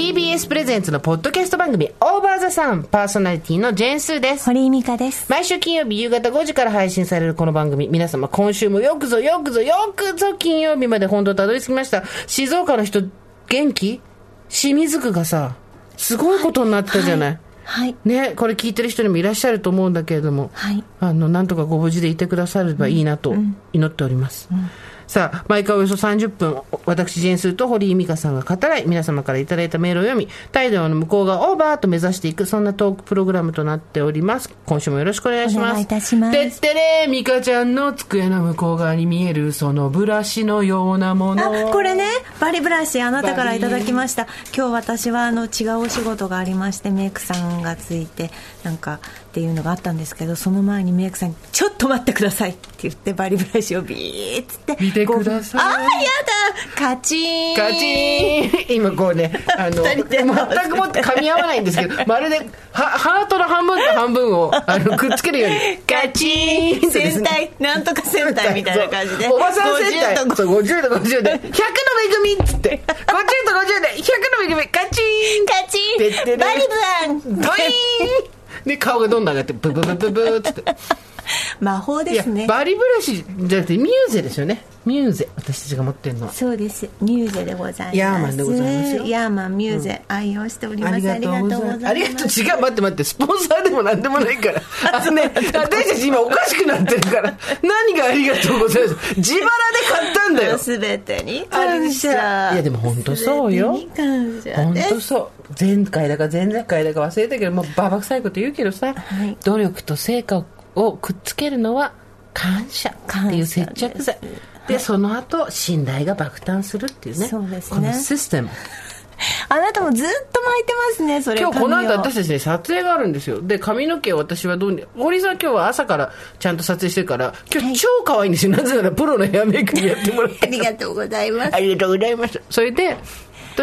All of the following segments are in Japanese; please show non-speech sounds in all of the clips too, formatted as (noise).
TBS プレゼンツのポッドキャスト番組オーバーザさんパーソナリティのジェーンスーです。堀井美香です毎週金曜日夕方5時から配信されるこの番組。皆様今週もよくぞよくぞよくぞ金曜日まで本当たどり着きました。静岡の人元気？清水区がさ、すごいことになってたじゃない。はいね、これ聞いてる人にもいらっしゃると思うんだけれども、はいあの、なんとかご無事でいてくださればいいなと祈っております。さあ、毎回およそ30分、私、ジェーンスーと堀井美香さんが語らい、皆様からいただいたメールを読み、態度の向こうがオーバーと目指していく、そんなトークプログラムとなっております。今週もよろしくお願いします。お願いいたしますてってれー、美香ちゃんの机の向こう側に見える、そのブラシのようなもの。あこれねバリブラシあなたからいただきました今日私はあの違うお仕事がありましてメイクさんがついてなんかっていうのがあったんですけどその前にメイクさんに「ちょっと待ってください」って言ってバリブラシをビーッつって見てください。あーやだカチーン。カチーン今こうね、あの、全くもって噛み合わないんですけど、まるで、は、ハートの半分と半分を、あの、くっつけるように、カチーン戦隊なんとか戦隊みたいな感じで。おばさん戦隊。50とそう50と50で100の恵みっつって50と50で100の恵みカチーン。カチン。バリブラン。ドイーンで顔がどんどん上がってブブブブブーって (laughs) 魔法ですねバリブラシじゃなくてミューゼですよねミューゼ私たちが持ってるのはそうですミューゼでございますヤーマンでございますよヤーマンミューゼ、愛用しておりますありがとうございます。ありがとう。違う、待って待って。スポンサーでもなんでもないから。(laughs) あのね、私たち今おかしくなってるから。何がありがとうございます。自腹で買ったんだよ。すべてに感謝。いやでも本当そうよ。本当そう。前回だか前々回だか忘れたけどもうババ臭いこと言うけどさ、はい。努力と成果をくっつけるのは感謝っていう接着剤。でその後信頼が爆誕するっていうね。そうですね。このシステムあなたもずっと巻いてますねそれ今日この後私たちね撮影があるんですよ。で髪の毛を私はどうに堀井さん今日は朝からちゃんと撮影してるから今日超可愛いんですよ、なぜならプロのヘアメイクにやってもらって (laughs) ありがとうございます。ありがとうございます。それで、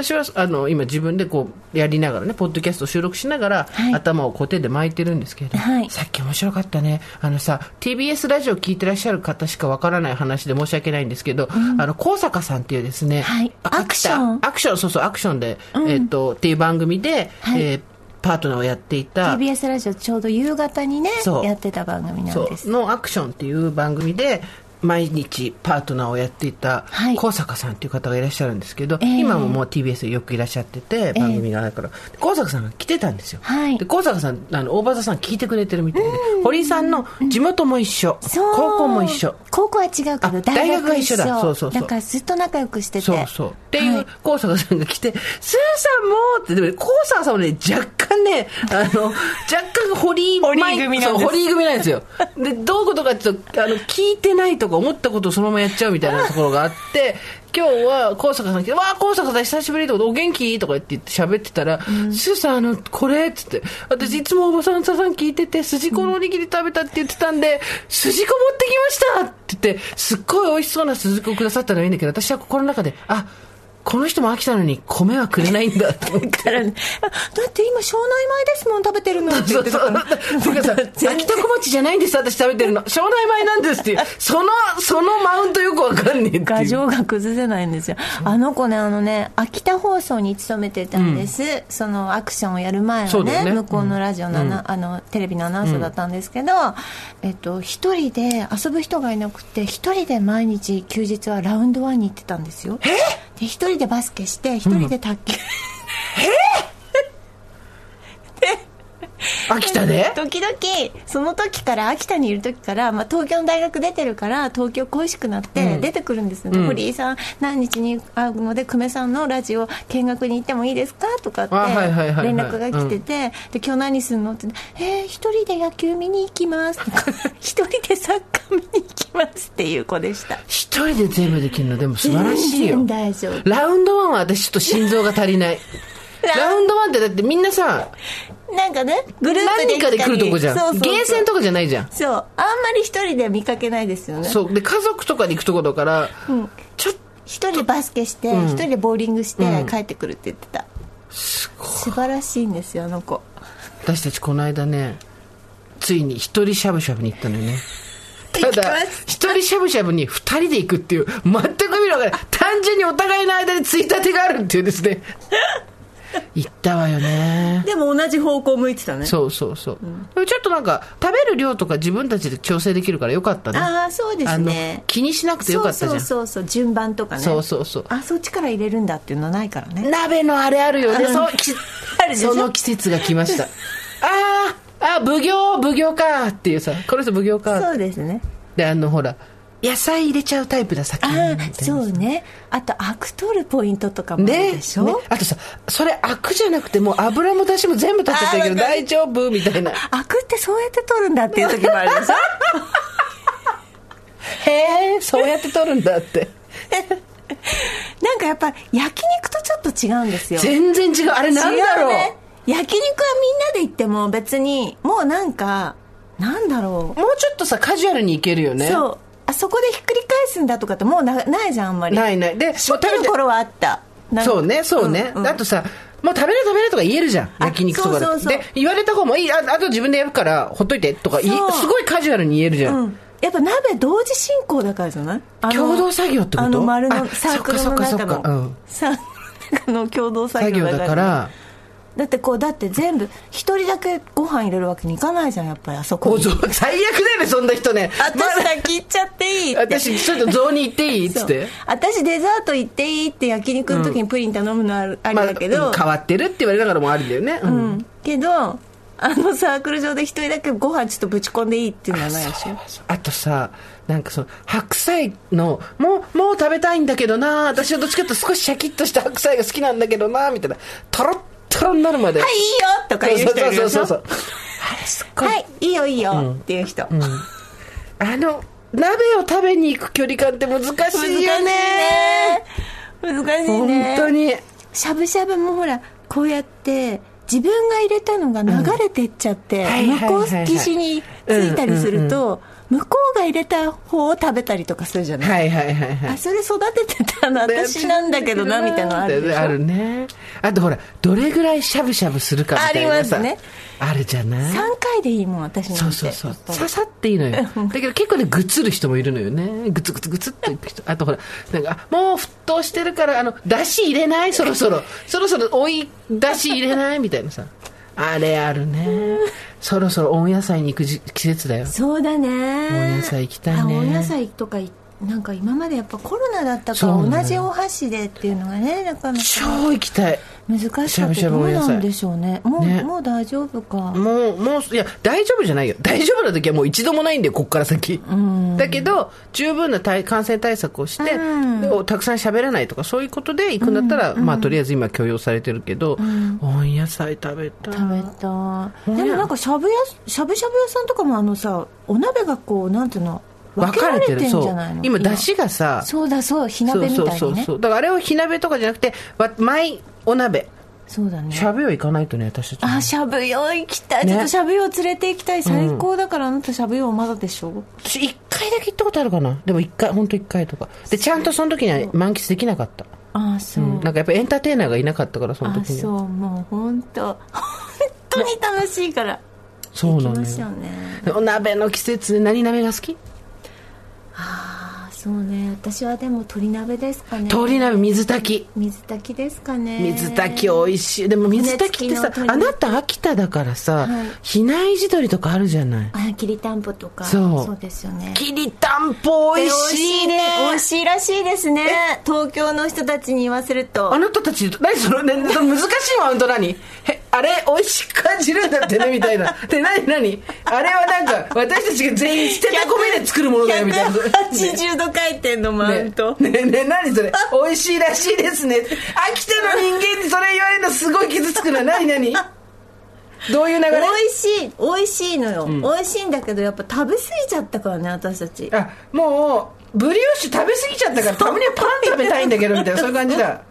私はあの今自分でこうやりながらね、ポッドキャスト収録しながら、はい。頭を固定で巻いてるんですけれど、はい。さっき面白かったね。あのさ、TBS ラジオ聞いてらっしゃる方しかわからない話で申し訳ないんですけど、あの、高坂さんっていうですね、はい。あアクション。アクション、そうそう、アクションで、えっと、っていう番組で、はい。えーパートナーをやっていた、TBS ラジオちょうど夕方にねやってた番組なんです。のアクションっていう番組で毎日パートナーをやっていたはい。高坂さんっていう方がいらっしゃるんですけど、ええ。今ももう TBS でよくいらっしゃってて番組があるから、高坂さんが来てたんですよ、はい。で高坂さんあの大場さん聞いてくれてるみたいで、堀井さんの地元も一緒、高校も一緒。高校は違うけあど大学が一緒だ。そうそうそう。だからずっと仲良くしてて。そうそう。っていう、はい。高坂さんが来て、スーさんもって、でもね、高坂さんもね、若干ね、あの、若干堀井堀井組なんです。堀井組なんですよ。で、どういうことかっていうと、あの、聞いてないとか思ったことをそのままやっちゃうみたいなところがあって、(laughs) 今日は高坂さん来て、わあ、高坂さん久しぶりとか、お元気？とか言って言って喋ってたら、スーさん、あの、これ？っつって、私いつもおばさんさん聞いてて、筋子のおにぎり食べたって言ってたんで、筋子持ってきました！って言って、すっごい美味しそうな筋子をくださったのはいいんだけど、私は心の中で、あ、この人も飽きたのに米はくれないんだと思って。だからねあだって今庄内米ですもん食べてるの。って言ってたからていうかさ、秋田小町じゃないんです、私食べてるの。庄内米なんですっていう。その、そのマウントよくわかんねえっていう。牙城が崩せないんですよ。あの子ねあのね秋田放送に勤めてたんです、そのアクションをやる前はねね。向こうのラジオのアナ、あのテレビのアナウンサーだったんですけど、えっと一人で遊ぶ人がいなくて一人で毎日休日はラウンドワンに行ってたんですよで一人でバスケして一人で卓球、秋田で？時々その時から秋田にいる時から、まあ、東京の大学出てるから東京恋しくなって出てくるんですよ、ね。堀井さん何日に会うので久米さんのラジオ見学に行ってもいいですか？とかって連絡が来てて、で今日何するの？って「えー、一人で野球見に行きます」とか「(laughs) 一人でサッカー見に行きます」っていう子でした。一人で全部できるの？でも素晴らしいよ。大丈夫。ラウンドワンは私ちょっと心臓が足りない。(laughs) ラウンドワンってだってみんなさなんかねグループで何かで来るとこじゃん。そうそうそう。ゲーセンとかじゃないじゃん。そう。あんまり一人で見かけないですよね。そう。で家族とかで行くとこだから、ちょっと一人でバスケして一、人でボーリングして帰ってくるって言ってた、すごい。素晴らしいんですよあの子。私たちこの間ねついに一人しゃぶしゃぶに行ったのよね。(laughs) ただ一人しゃぶしゃぶに二人で行くっていう全く意味わからない。単純にお互いの間についたてがあるっていうですね行ったわよね。でも同じ方向向いてたね。そうそうそう、でもちょっとなんか食べる量とか自分たちで調整できるからよかったね。ああそうですね。気にしなくてよかったじゃん。そうそうそうそう順番とかね。そうそうそう。あそっちから入れるんだっていうのはないからね。鍋のあれあるよね、うんその季節が来ました。あーあ奉行奉行かっていうさこの人奉行かそうですね。であのほら野菜入れちゃうタイプだ先ああそうね。あとアク取るポイントとかもあるねでしょ、ね。あとさそれアクじゃなくてもう油も出汁も全部取っちゃったけど大丈夫？みたいな。アクってそうやって取るんだっていう時もあるでしょ？(laughs) へえそうやって取るんだって。(laughs) なんかやっぱ焼肉とちょっと違うんですよ。全然違う。あれなんだろう？違ね。焼肉はみんなで行っても別にもうなんかなんだろもうちょっとさカジュアルにいけるよう、ね。そうあそこでひっくり返すんだとかってもうなないじゃんあんまり。ないない。でもう初期の頃はあった。そうねそうね、んん。あとさもう食べる食べるとか言えるじゃんあ焼肉とかでそうそうそう。で言われた方もいいああと自分でやるからほっといてとかいすごいカジュアルに言えるじゃん、うん。やっぱ鍋同時進行だからじゃない？共同作業ってこと？あの丸のあサークルの中の。うん。サークルの中の共同作業だからだってこうだって全部一人だけご飯入れるわけにいかないじゃんやっぱりあそこ最悪だよねそんな人ね。私先行っちゃっていいって。私ちょっと雑に行っていいっつって。私デザート行っていいって焼肉の時にプリン頼むのある,、あ、りだけど、まあ変わってるって言われながらもありだよね、ううん。んけどあのサークル上で一人だけご飯ちょっとぶち込んでいいっていうのはないでしょ？あとさなんかその白菜のもうもう食べたいんだけどな。私はどっちかというと少しシャキッとした白菜が好きなんだけどなみたいな。トロットロになるまではいいいよとか言う人いるでしょ？そうそうそうそうはいいいよいいよっていう人、あの鍋を食べに行く距離感って難しいよね。難しいね。本当に。しゃぶしゃぶもほらこうやって自分が入れたのが流れてっちゃって、はいはい向こはい。についたりすると、向こうが入れた方を食べたりとかするじゃない、はいはいはいはい。あそれ育ててたの私なんだけどなみたいなのあるでしょ？あるね。あとほらどれぐらいしゃぶしゃぶするかみたいなさありますね。あるじゃない？3回でいいもん私なんて。そうそうそう。ささっていいのよ。だけど結構ねぐつる人もいるのよね。ぐつぐつぐつっていく人。あとほらなんかあもう沸騰してるからあのだし入れない？そろそろ。そろそろおいだし入れない？みたいなさあれあるね。そろそろ温野菜に行くじ季節だよ。そうだね。温野菜行きたいね。あ温野菜とかいなんか今までやっぱコロナだったから同じお箸でっていうのがねなかなか。超行きたい難しかった。どうなんでしょうね。もうね。もう大丈夫か。もう、もう、いや、大丈夫じゃないよ。(laughs) 大丈夫な時はもう一度もないんだよ、こっから先。だけど、十分な対感染対策をして、うん。でたくさん喋らないとか、そういうことで行くんだったら、まあ、とりあえず今許容されてるけど、温野菜食べたい。食べたでもなんかしゃぶやしゃぶしゃぶ屋さんとかもあのさお鍋がこうなんていうの分けられてんじゃないの？今、出汁がさ、そうだそう火鍋みたいにね。そうそうそうそう。だからあれを火鍋とかじゃなくて、わマイお鍋。そうだね。しゃぶよ行かないとね、私たちも。あしゃぶ用行きたい、ね。ちょっとしゃぶ用連れて行きたい。最高だからあなたしゃぶ用まだでしょ？私一回だけ行ったことあるかな？でも一回、本当一回とか。で、ちゃんとその時には満喫できなかった。ああそう、なんかやっぱエンターテイナーがいなかったからそのあ時に。そう。もう本当本当に楽しいから。そうなのよ。うね。お鍋の季節で何鍋が好き？ああそうね。私はでも鶏鍋ですかね。鶏鍋水炊き。水炊きですかね。水炊き美味しい。でも水炊きってさあなた秋田だからさ、はい。比内地鶏とかあるじゃない？あきりたんぽとか。そう。ですよね。きりたんぽ美味しいね。美味しいらしいですね。東京の人たちに言わせると。あなたたち何その、ね、難しいマウント何？へ (laughs) あれ美味しく感じるんだってねみたいな。(laughs) で何何？あれはなんか私たちが全員捨てた米で作るものだよみたいな。180度回転のマウント、ね。ねね何それ？(laughs) 美味しいらしいですね。秋田の人間にそれ言われるのすごい傷つくな。何何？どういう流れ？美味しい美味しいのよ、美味しいんだけどやっぱ食べ過ぎちゃったからね私たち。あもうブリオッシュ食べ過ぎちゃったからたまにはパン食べたいんだけどみたいな。そういう感じだ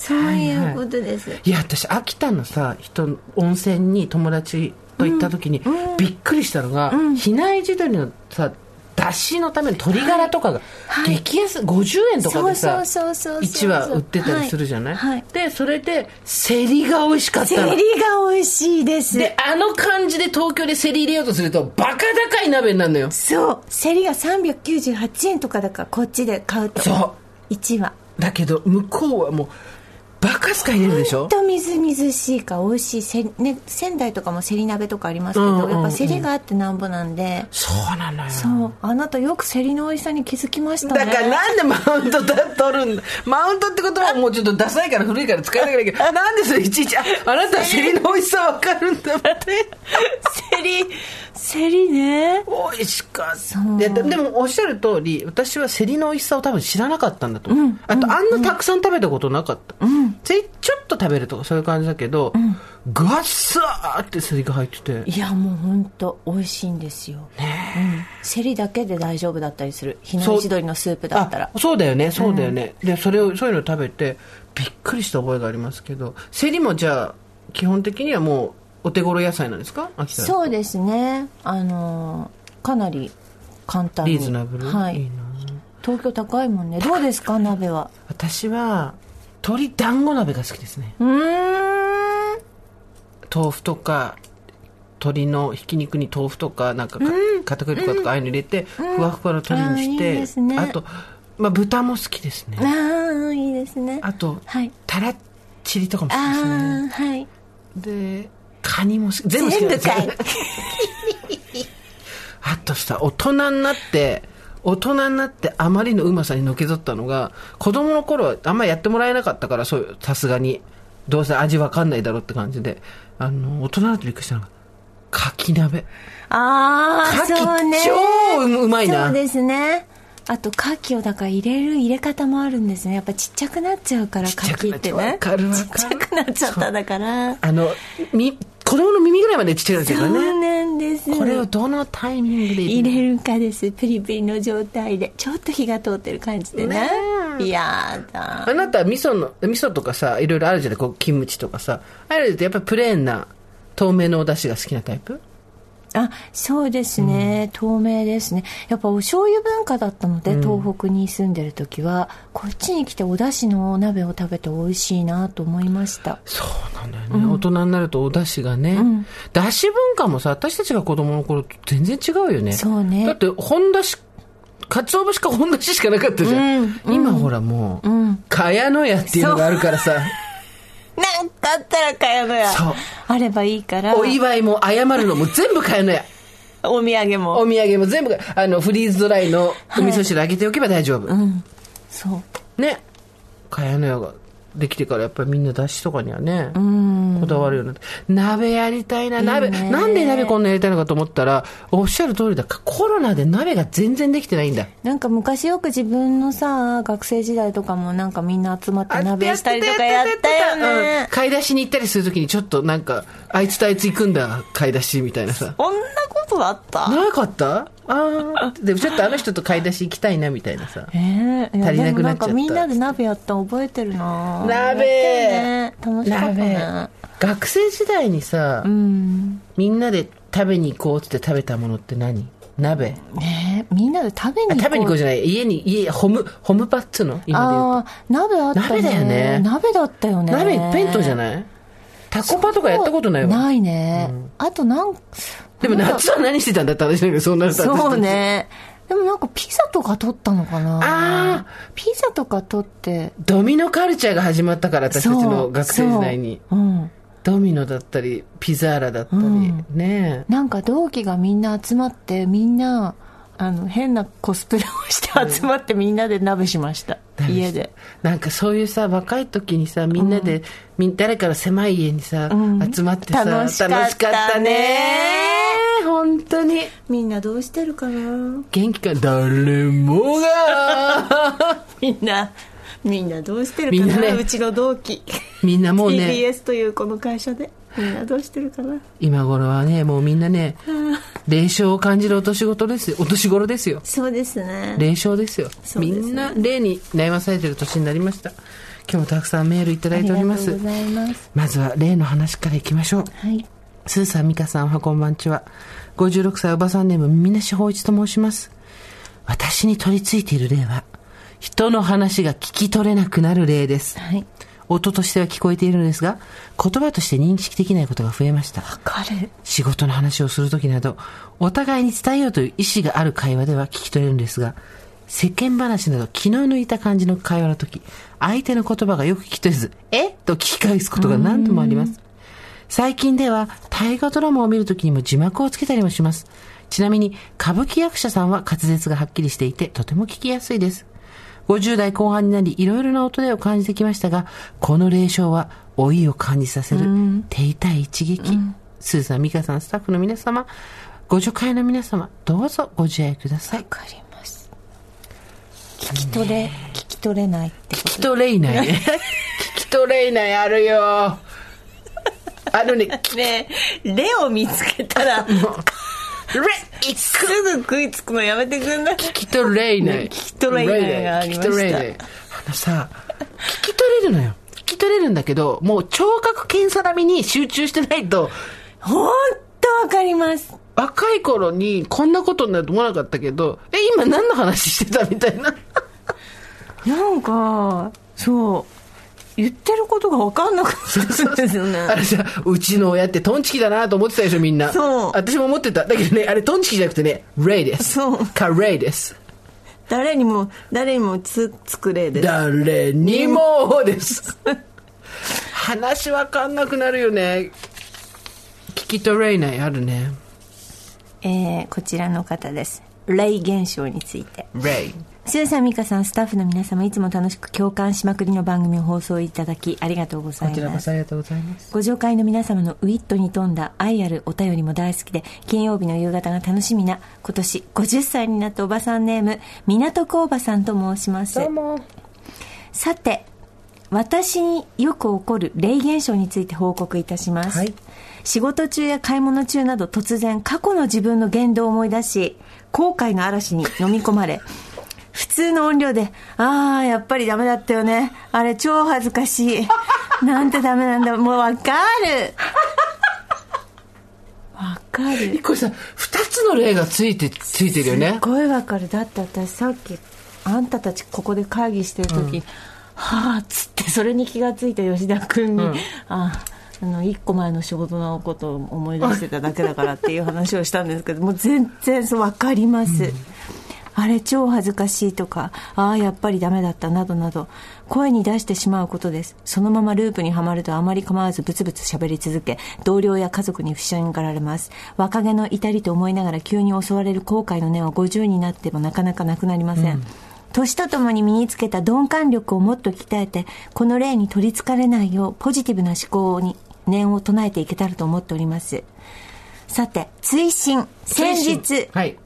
そそういうことです、いや私秋田のさ人温泉に友達と行った時に、びっくりしたのが、比内地鶏のさだしのための鶏ガラとかがはい。激安、50円とかでさそうそうそうそう1羽売ってたりするじゃない、はい。はい。でそれでセリが美味しかったの。セリが美味しいです。であの感じで東京でセリ入れようとするとバカ高い鍋になるのよ。そう。セリが398円とかだからこっちで買うと。そう。1羽だけど向こうはもうバカスカ入れるでしょ？とみずみずしいか美味しいせ、ね、仙台とかもセリ鍋とかありますけど、うんうんうん。やっぱセリがあってなんぼなんで。そうなのよ。そう。あなたよくセリの美味しさに気づきましたね。だからなんでマウントだ取るんだ？マウントって言葉ももうちょっとダサいから古いから使えなきゃいけないけど (laughs) なんでそれいちいちああなたはセリの美味しさわかるんだって。(laughs) セリセリね。美味しかっそう。たででもおっしゃる通り私はセリの美味しさを多分知らなかったんだと思う、あとあんなたくさん食べたことなかった、セリちょっと食べるとかそういう感じだけど、ガッサーってセリが入ってて。いやもう本当美味しいんですよ、うん、セリだけで大丈夫だったりする。日のそう。一鶏のスープだったら。あそうだよね。そうだよね、でそれをそういうの食べてびっくりした覚えがありますけど。セリもじゃあ基本的にはもうお手頃野菜なんですか？秋田そうですね。あのーかなり簡単に。リーズナブル、はい。いな。東京高いもんね。どうですか？鍋は。私は鶏団子鍋が好きですね。うーん。豆腐とか鶏のひき肉に豆腐とかなんかか片栗粉とかああいうの入れて、ふわふわの鶏にしあーいいて、ですね。あと、まあ、豚も好きですね。ああいいですね。あと、はい。たらチリとかも好きですね。ああはい。でカニも好き全部好きなんですよ。あとさ大人になって大人になってあまりのうまさにのけぞったのが子供の頃はあんまやってもらえなかったからそうさすがに。どうせ味わかんないだろうって感じで。あの大人になってびっくりしたのがかき鍋。ああそうね。超うまいな。そうですねあと牡蠣をだから入れる入れ方もあるんですね。やっぱちっちゃくなっちゃうからちっちゃくなってね。ちっちゃくなっちゃっただから。あのみ子供の耳ぐらいまでちっちゃいんですそうよねなんです。これをどのタイミングで入入れるかです。プリプリの状態で。ちょっと火が通ってる感じでね。ねやだ。あなたは味噌の味噌とかさいろいろあるじゃない？こうキムチとかさ。あれってやっぱりプレーンな透明のお出汁が好きなタイプ？あそうですね、透明ですね。やっぱお醤油文化だったので、東北に住んでる時はこっちに来てお出汁のお鍋を食べて美味しいなと思いました。そうなんだよね、大人になるとお出汁がね、出汁文化もさ私たちが子供の頃と全然違うよね。そうね。だって本出汁かつお節か本出汁しかなかったじゃん、今ほらもう、茅野屋っていうのがあるからさなんかあったらかやのやそう。あればいいから。お祝いも謝るのも全部茅野屋お土産も。お土産も全部あのフリーズドライのお味噌汁あげておけば大丈夫、そう。ね。茅野屋ができてからやっぱりみんなだしとかにはねこだわるようになって鍋やりたいな鍋なんで鍋こんなやりたいのかと思ったらおっしゃる通りだ。コロナで鍋が全然できてないんだ。なんか昔よく自分のさ学生時代とかもなんかみんな集まって鍋したりとかやったようん。ね買い出しに行ったりするときにちょっとなんかあいつとあいつ行くんだ買い出しみたいなさ。こんなことあった？なかった？ああでもちょっとあの人と買い出し行きたいなみたいなさ。ええいや足りなくなっちゃった。みんなで鍋やったの覚えてるな。鍋。ね。楽しかったね。学生時代にさ、うん。みんなで食べに行こうって食べたものって何？鍋。ねえみんなで食べに行こう。あ食べに行こうじゃない。家に家ホムホムパっつうの？今で言うああ鍋あったね。鍋だよね。鍋だったよね。と鍋一辺倒じゃない？タコパとかやったことないわ。ないね、あとなんでも夏は何してたんだって話だけどそうなるとそうね。でもなんかピザとか取ったのかな。あピザとか取って。ドミノカルチャーが始まったから私たちの学生時代に。そう。うん。ドミノだったりピザーラだったり、うん。ねえ。なんか同期がみんな集まってみんなあの変なコスプレをして集まってみんなで鍋しました、家で。なんかそういうさ若い時にさみんなで、みん誰かの狭い家にさ、ん。集まってさ楽しかったね。本当に。みんなどうしてるかな？元気か？誰もが。(laughs) みんなみんなどうしてるかな？ね。うちの同期。みんなもうね。TBS というこの会社でみんなどうしてるかな？今頃はねもうみんなね霊障を感じるお年頃ですよ。お年頃ですよ。そうですね。霊障ですよ。ね。みんな霊に悩まされてる年になりました。今日もたくさんメールいただいております。ありがとうございます。まずは例の話からいきましょう。はい。スーさん、ミカさん、おはこんばんちは。56歳おばさんネーム、みなしほういちと申します。私に取り付いている例は、人の話が聞き取れなくなる例です。はい音としては聞こえているのですが、言葉として認識できないことが増えました。わかる仕事の話をするときなど、お互いに伝えようという意思がある会話では聞き取れるんですが、世間話など気の抜いた感じの会話のとき、相手の言葉がよく聞き取れず、え？と聞き返すことが何度もあります。最近では大河ドラマを見るときにも字幕をつけたりもします。ちなみに歌舞伎役者さんは滑舌がはっきりしていてとても聞きやすいです。50代後半になりいろいろな音でを感じてきましたが、この霊障は老いを感じさせる手痛い一撃。スーさん、ミカさん、スタッフの皆様、ご助会の皆様、どうぞご自愛くださいわ。かります聞き取れ聞き取れないってこ聞き取れいないね。聞き取れい (laughs) ないあるよ。(laughs) あのね、とねえレを見つけたらレイすぐ食いつくのやめてくんない？聞き取れいない。聞き取れいない聞き取れいない。あのさ、聞き取れるのよ。聞き取れるんだけど、もう聴覚検査並みに集中してないと、ほんとわかります若い頃にこんなことになると思わなかったけど、え、今何の話してたみたいな？なんかそう言ってることが分かんなかったんですよね (laughs) あれさ、うちの親ってトンチキだなと思ってたでしょ、みんな。そう私も思ってた。だけどね、あれトンチキじゃなくてね、レイです。そうか、レイです。誰にも誰にもつ作れです誰にもです。話わかんなくなるよね。聞き取れない、あるね。えーこちらの方です霊現象についてレイ。スーさん、ミカさん、スタッフの皆様、いつも楽しく共感しまくりの番組を放送いただき、ありがとうござこちらいます。こそありがとうございます。ご紹介の皆様のウィットに富んだ愛あるお便りも大好きで、金曜日の夕方が楽しみな、今年50歳になったおばさんネーム、港区おばさんと申します。も。さて、私によく起こる霊現象について報告いたします。はい仕事中や買い物中など突然過去の自分の言動を思い出し、後悔の嵐に飲み込まれ、普通の音量で、ああ、やっぱりダメだったよね。あれ超恥ずかしい。(laughs) なんてダメなんだ。もうわかる。わかる。これさ、二つの例がついて、ついてるよねす。ごいわかるだって私さっきあんたたちここで会議してる時、はあっつってそれに気がついた吉田君に、ああの1個前の仕事のことを思い出してただけだからっていう話をしたんですけどもう全然そう分かります、あれ超恥ずかしいとかああやっぱりダメだったなどなど声に出してしまうことです。そのままループにはまるとあまり構わずブツブツ喋り続け同僚や家族に不信がられます。若気の至りと思いながら急に襲われる後悔の念は50になってもなかなかなくなりません、年とともに身につけた鈍感力をもっと鍛えてこの例に取りつかれないようポジティブな思考に念を唱えていけたらと思っております。さて追伸。先日はい。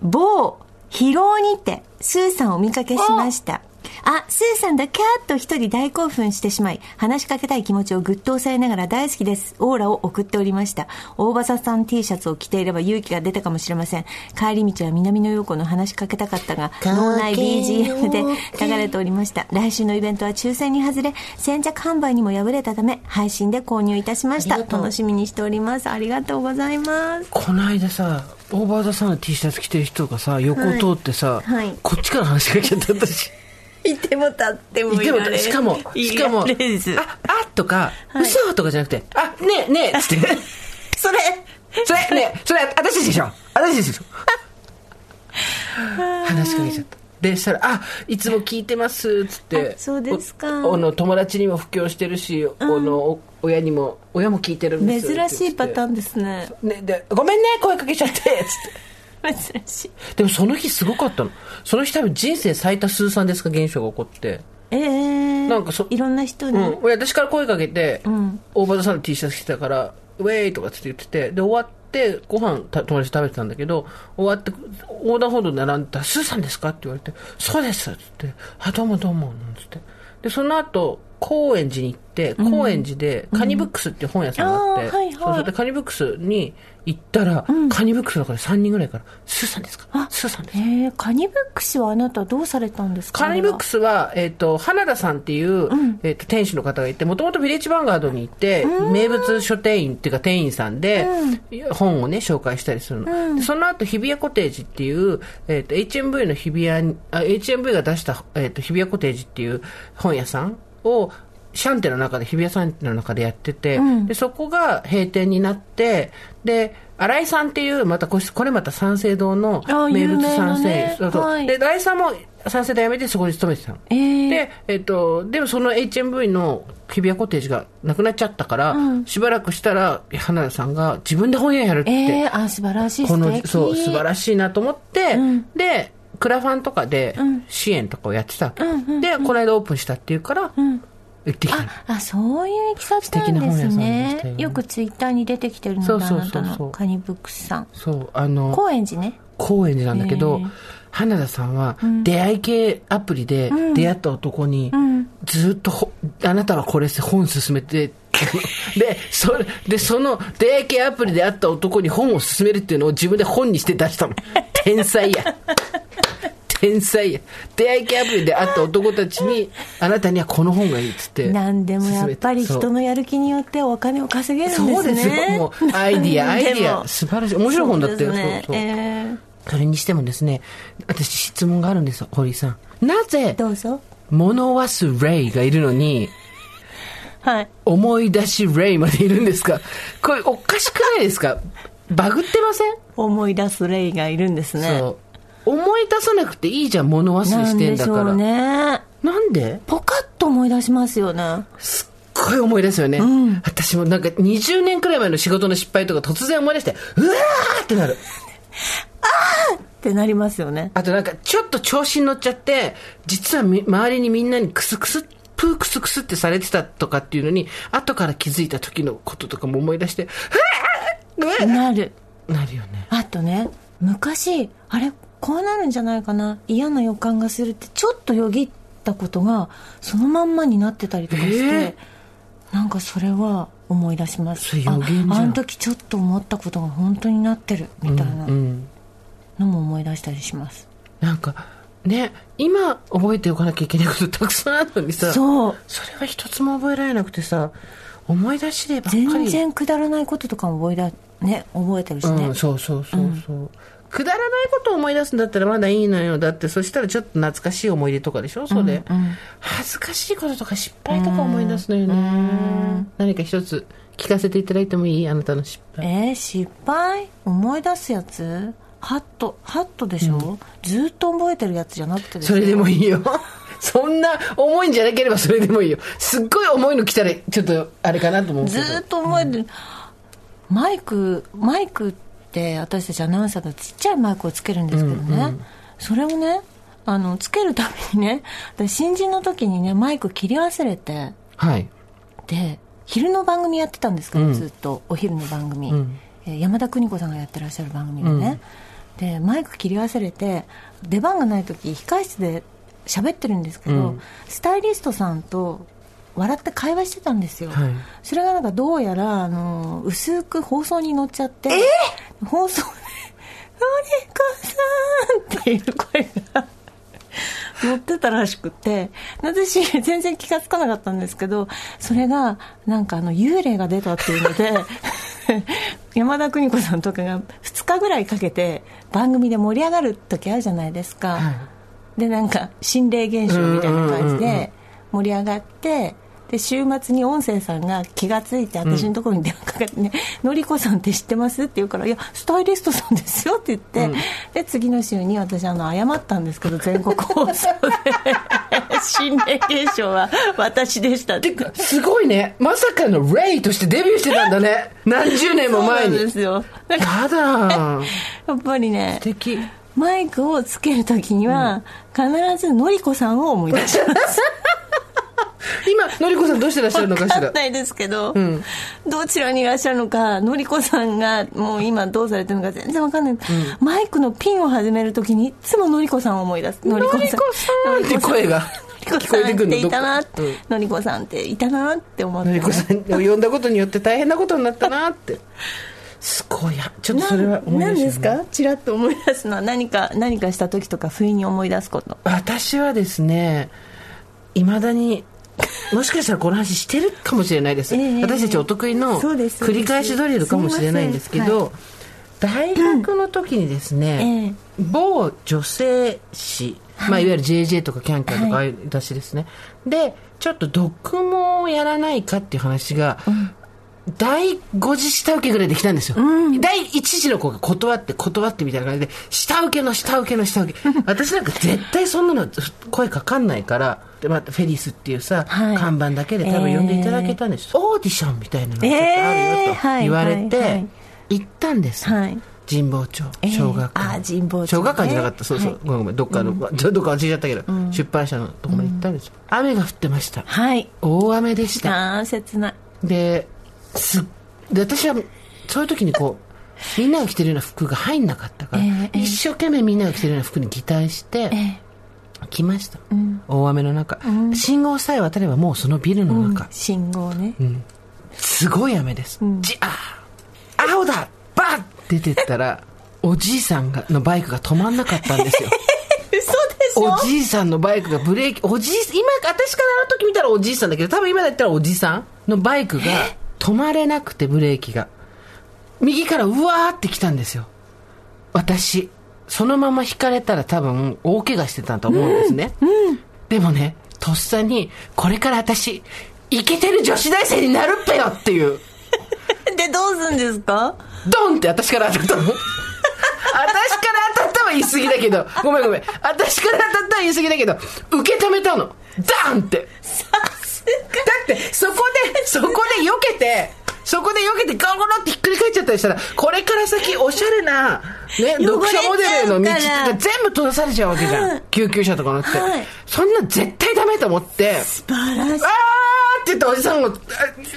某疲労にてスーさんをお見かけしました。あスーさんだキャーッと一人大興奮してしまい話しかけたい気持ちをぐっと抑えながら大好きです。オーラを送っておりました。大場さん T シャツを着ていれば勇気が出たかもしれません。帰り道は南野陽子の話しかけたかったが脳内 BGM で流れておりました。来週のイベントは抽選に外れ先着販売にも敗れたため配信で購入いたしました。楽しみにしております。ありがとうございます。この間さ、オーバーザさんの T シャツ着てる人がさ、横を通ってさ、はい。はい。こっちから話しかけちゃった私。(laughs) いても立ってもでも、しかも、しかも、あ、あとか、はい嘘とかじゃなくて、あ、ねえ、ねえ、つって。(laughs) それそれ、ねえ、それ、私でしょ私でしょ (laughs) 話しかけちゃった。で、したら、あ、いつも聞いてます、つって。あそうですかおあの、友達にも布教してるし、あの、お親にも、親も聞いてるんです珍しいパターン。ンですねね、で、ごめんね、声かけちゃって、つって。珍しいでもその日すごかったの。その日多分人生最多数産ですか現象が起こって。ええなんかそいろんな人に、うん。俺私から声かけて、ん大場田さんの T シャツ着てたから、ウェイとかって言ってて、で、終わって、ご飯た友達と食べてたんだけど、終わって、横断歩道並んだ、スーさんですかって言われて、そうですっつって、あ、どうもどうも、なんつって。で、その後、高円寺に行って、高円寺でカニブックスっていう本屋さんがあって、はいはいそうそれでカニブックスに行ったら、カニブックスの中で3人ぐらいから、スーさんですか？スーさんです。かえー、カニブックスはあなたどうされたんですか？カニブックススは、えっ、と、花田さんっていう、えっ、と、店主の方がいて、もともとビレッジヴァンガードに行って、名物書店員っていうか店員さんで、本をね、紹介したりするの。でその後、日比谷コテージっていう、えっ、と、HMV の日比谷に、あ HMV が出した、えっ、と、日比谷コテージっていう本屋さんを、シャンテの中で、日比谷シャンテの中でやってて、で、そこが閉店になって、で、新井さんっていう、またこれ、これまた三省堂のあ名物三ね省、そうそう。はい。で、新井さんも三省堂辞めてそこに勤めてたの。えー、で、えっと、でもその HMV の日比谷コテージがなくなっちゃったから、しばらくしたら、花田さんが自分で本屋やるって、えー、あ素晴らしいこのそう素晴らしいなと思って、ん。でクラファンとかで支援とかをやってたでこの間オープンしたっていうから、ん行ってきたの。ああそういういきさつなんですさんでしたよね。よくツイッターに出てきてるのであそうそうカニブックスさん。そうあの高円寺ね。高円寺なんだけど、花田さんは出会い系アプリで出会った男にん。ずっとほあなたはこれ本勧めて (laughs) でそれでその出会い系アプリで会った男に本を勧めるっていうのを自分で本にして出したの。(laughs) 天才や天才や。出会い系アプリで会った男たちにあなたにはこの本がいいっつってなんでもやっぱり人のやる気によってお金を稼げるんですね。そう。ですよ。もうアイディア (laughs) アイディア。素晴らしい。面白い本だったよそうね。そうそう。えーそれにしてもですね、私質問があるんですよ、堀井さん。なぜ、どうぞ。物忘れがいるのに、はい。思い出しレイまでいるんですか？これおかしくないですか？バグってません、思い出すレイがいるんですね。思い出さなくていいじゃん、物忘れなしてんだから。んでしょうね。なんで？ポカッと思い出しますよね。すっごい思い出すよね、私もなんか20年くらい前の仕事の失敗とか突然思い出して、うわーってなる。(laughs) ってなりますよね。あとなんかちょっと調子に乗っちゃって、実はみ周りにみんなにクスクス、プークスクスってされてたとかっていうのに、後から気づいた時のこととかも思い出して、なる。ーなるよね。あとね昔あれ？こうなるんじゃないかな。嫌な予感がするってちょっとよぎったことがそのまんまになってたりとかして、えなんかそれは思い出します。ああの時ちょっと思ったことが本当になってるみたいなうん。のも思い出したりします、なんか、ね、今覚えておかなきゃいけないことたくさんあるのにさ、そう。それは一つも覚えられなくてさ、思い出しでば。全然くだらないこととかも覚えだね覚えてるしね、うん、そうそうそうそう、くだらないことを思い出すんだったらまだいいのよ。だってそしたらちょっと懐かしい思い出とかでしょ？それ、恥ずかしいこととか失敗とか思い出すのよね、何か一つ聞かせていただいてもいい？あなたの失敗。えー、失敗？思い出すやつ？ハットハットでしょ、ずっと覚えてるやつじゃなくてそよ。れでもいいよ。(laughs) そんな重いんじゃなければそれでもいいよ。すっごい重いの来たらちょっとあれかなと思うずーっと覚えてる、マイクマイクって私たちアナウンサーがちっちゃいマイクをつけるんですけどね、それをねあのつけるためにね (laughs) 私新人の時にねマイク切り忘れてはい。で昼の番組やってたんですけど、ずっとお昼の番組、ん。えー山田邦子さんがやってらっしゃる番組でね、でマイク切り忘れて出番がない時控室で喋ってるんですけど、うん。スタイリストさんと笑って会話してたんですよ、はい。それがなんかどうやらあの薄く放送に乗っちゃって、放送で「のりこさん!」っていう声が乗ってたらしくて私全然気がつかなかったんですけどそれがなんかあの幽霊が出たっていうので (laughs) 山田邦子さんとかが2日ぐらいかけて番組で盛り上がる時あるじゃないですか、でなんか心霊現象みたいな感じで盛り上がってで週末に音声さんが気がついて私のところに電話かかってね「のりこさんって知ってます?」って言うから「いやスタイリストさんですよ」って言って、で次の週に私あの謝ったんですけど全国放送で。(laughs) 心霊現象は私でしたって。すごいね。まさかのレイとしてデビューしてたんだね。何十年も前そうなんにですよ。だからやだ。(laughs) やっぱりね素敵。マイクをつけるときには、必ずのりこさんを思い出します今のりこさんどうしてらっしゃるのかしら？分かんないですけど、んどちらにいらっしゃるのかのりこさんがもう今どうされてるのか全然分かんない、マイクのピンを始めるときにいつものりこさんを思い出す。のりこさん。って声が子さんっていたなどっか。うん。のりこさんっていたなって思って、ね、のりこさんを呼んだことによって大変なことになったなって。すごい。やちょっとそれは思い何ですか？ちらっと思い出すのは何か何かした時とか不意に思い出すこと。私はですねいまだにもしかしたらこの話してるかもしれないです、ええ私たちお得意の繰り返しドリルかもしれないんですけど大学の時にですね、某女性誌、まあ、いわゆる JJ とかキャンキャンとかああいう出しですね、でちょっと読モをやらないかっていう話が、第5次下請けぐらいできたんですよ、第1次の子が断って断ってみたいな感じで下請けの下請けの下請け。私なんか絶対そんなの声かかんないからで、またフェリスっていうさ、はい。看板だけで多分呼んでいただけたんです、オーディションみたいなのがちょっとあるよと言われて、行ったんです、はい。神保町えー。小学館、あ神保町ね。小学館じゃなかった。そうそう、はい。ごめんごめん。どっかの、ちょどっか忘れちゃったけど、出版社のところまで行ったんですよ、雨が降ってました。はい。大雨でした。ああ切ない。ですっで私はそういう時にこうみんなが着てるような服が入んなかったから、ええええ。一生懸命みんなが着てるような服に擬態してえ来ました、大雨の中、信号さえ渡ればもうそのビルのうん。中、信号ね、すごい雨です、じあー青だバッ!出てったらおじいさんがのバイクが止まんなかったんですよ。(laughs) 嘘でしょ？おじいさんのバイクがブレーキ、おじい、今、私からあの時見たらおじいさんだけど、多分今だったらおじさんのバイクが止まれなくて、ブレーキが。右からうわーって来たんですよ。私、そのまま引かれたら多分大怪我してたと思うんですね。でもね、とっさに、これから私、イケてる女子大生になるっぺよっていう、(laughs) でどうするんですか？ドンって私から当たったの。(laughs) 私から当たったは言い過ぎだけど、ごめんごめん。私から当たったは言い過ぎだけど、受け止めたの。ダーンって。だって、そこで、そこで避けて、そこで避けてガゴロってひっくり返っちゃったりしたら、これから先おしゃれな、ね、読者モデルへの道が全部閉ざされちゃうわけじゃん。救急車とか乗って。はい。そんな絶対ダメと思って、素晴らしい。あーって言っておじさんを、あ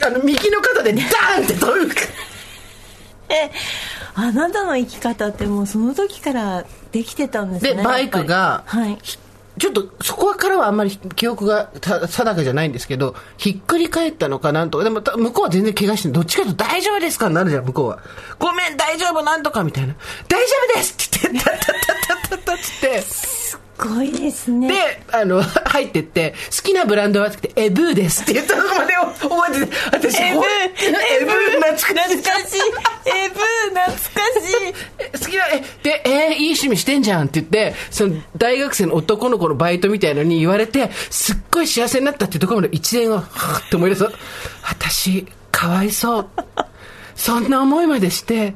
あの、右の肩でダーンって取る。えあなたの生き方ってもうその時からできてたんですねで、バイクが、はい。ひちょっとそこからはあんまり記憶が定かじゃないんですけど、ひっくり返ったのかなんとか、でも向こうは全然怪我してどっちかというと大丈夫ですか？になるじゃん、向こうは。ごめん、大丈夫、なんとかみたいな。大丈夫ですって言って、タッタッタッタッタッタッつって、すごいですねで、あの、入ってって、好きなブランドはって言って、エブーですって言ったのまで覚えてて、私、エブーエブー懐かしい。懐かしいエブー懐かしい好きだ、え、で、えーいい趣味してんじゃんって言って、その大学生の男の子のバイトみたいのに言われて、すっごい幸せになったっていうところまで一年を、はぁって思い出す。私、かわいそう。そんな思いまでして、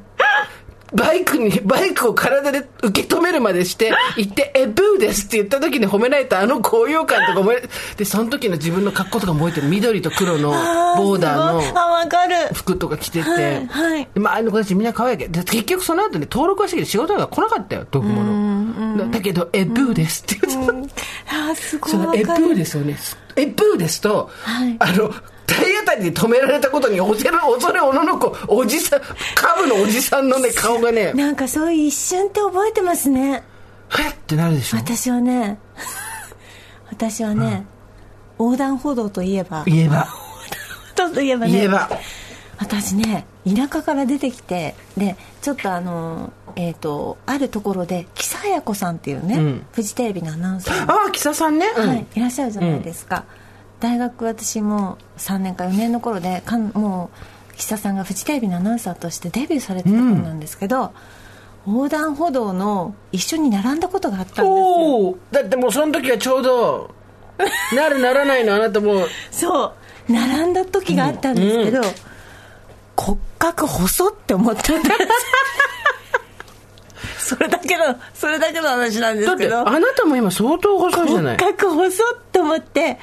バイクに、バイクを体で受け止めるまでして、行って、え、ブーですって言った時に褒められたあの高揚感とか思い、で、その時の自分の格好とか覚えてる。緑と黒のボーダーの服とか着てて、はいはい。でまあ、あの子たちみんな可愛いけ。ど、で結局その後ね、登録はしたけど仕事が来なかったよ、読モの。だだけど、え、ブーですって言ってた。あすごいそのえ、ブーですよね。え、ブーですと、はい。あの、体当たりで止められたことに恐れ、恐れおのの子、おじさん、カブのおじさんのね、顔がね、なんかそういう一瞬って覚えてますね。はっ？ってなるでしょ。私はね私はね、横断歩道といえば。言えば、歩道といえばね言えば。私ね田舎から出てきてでちょっとあのえっ、とあるところで木佐彩子さんっていうね、うん。フジテレビのアナウンサー。のああ、木佐さんね。うん。はい、いらっしゃるじゃないですか、大学私も3年か4年の頃でかんもう岸田さんがフジテレビのアナウンサーとしてデビューされてた頃なんですけど、横断歩道の一緒に並んだことがあったんですよ。おおだってもうその時はちょうど、(laughs) なるならないのあなたも。う、そう並んだ時があったんですけど、骨格細って思ったんです。(laughs) それだけのそれだけの話なんですけど。あなたも今相当細いじゃない。骨格細って思って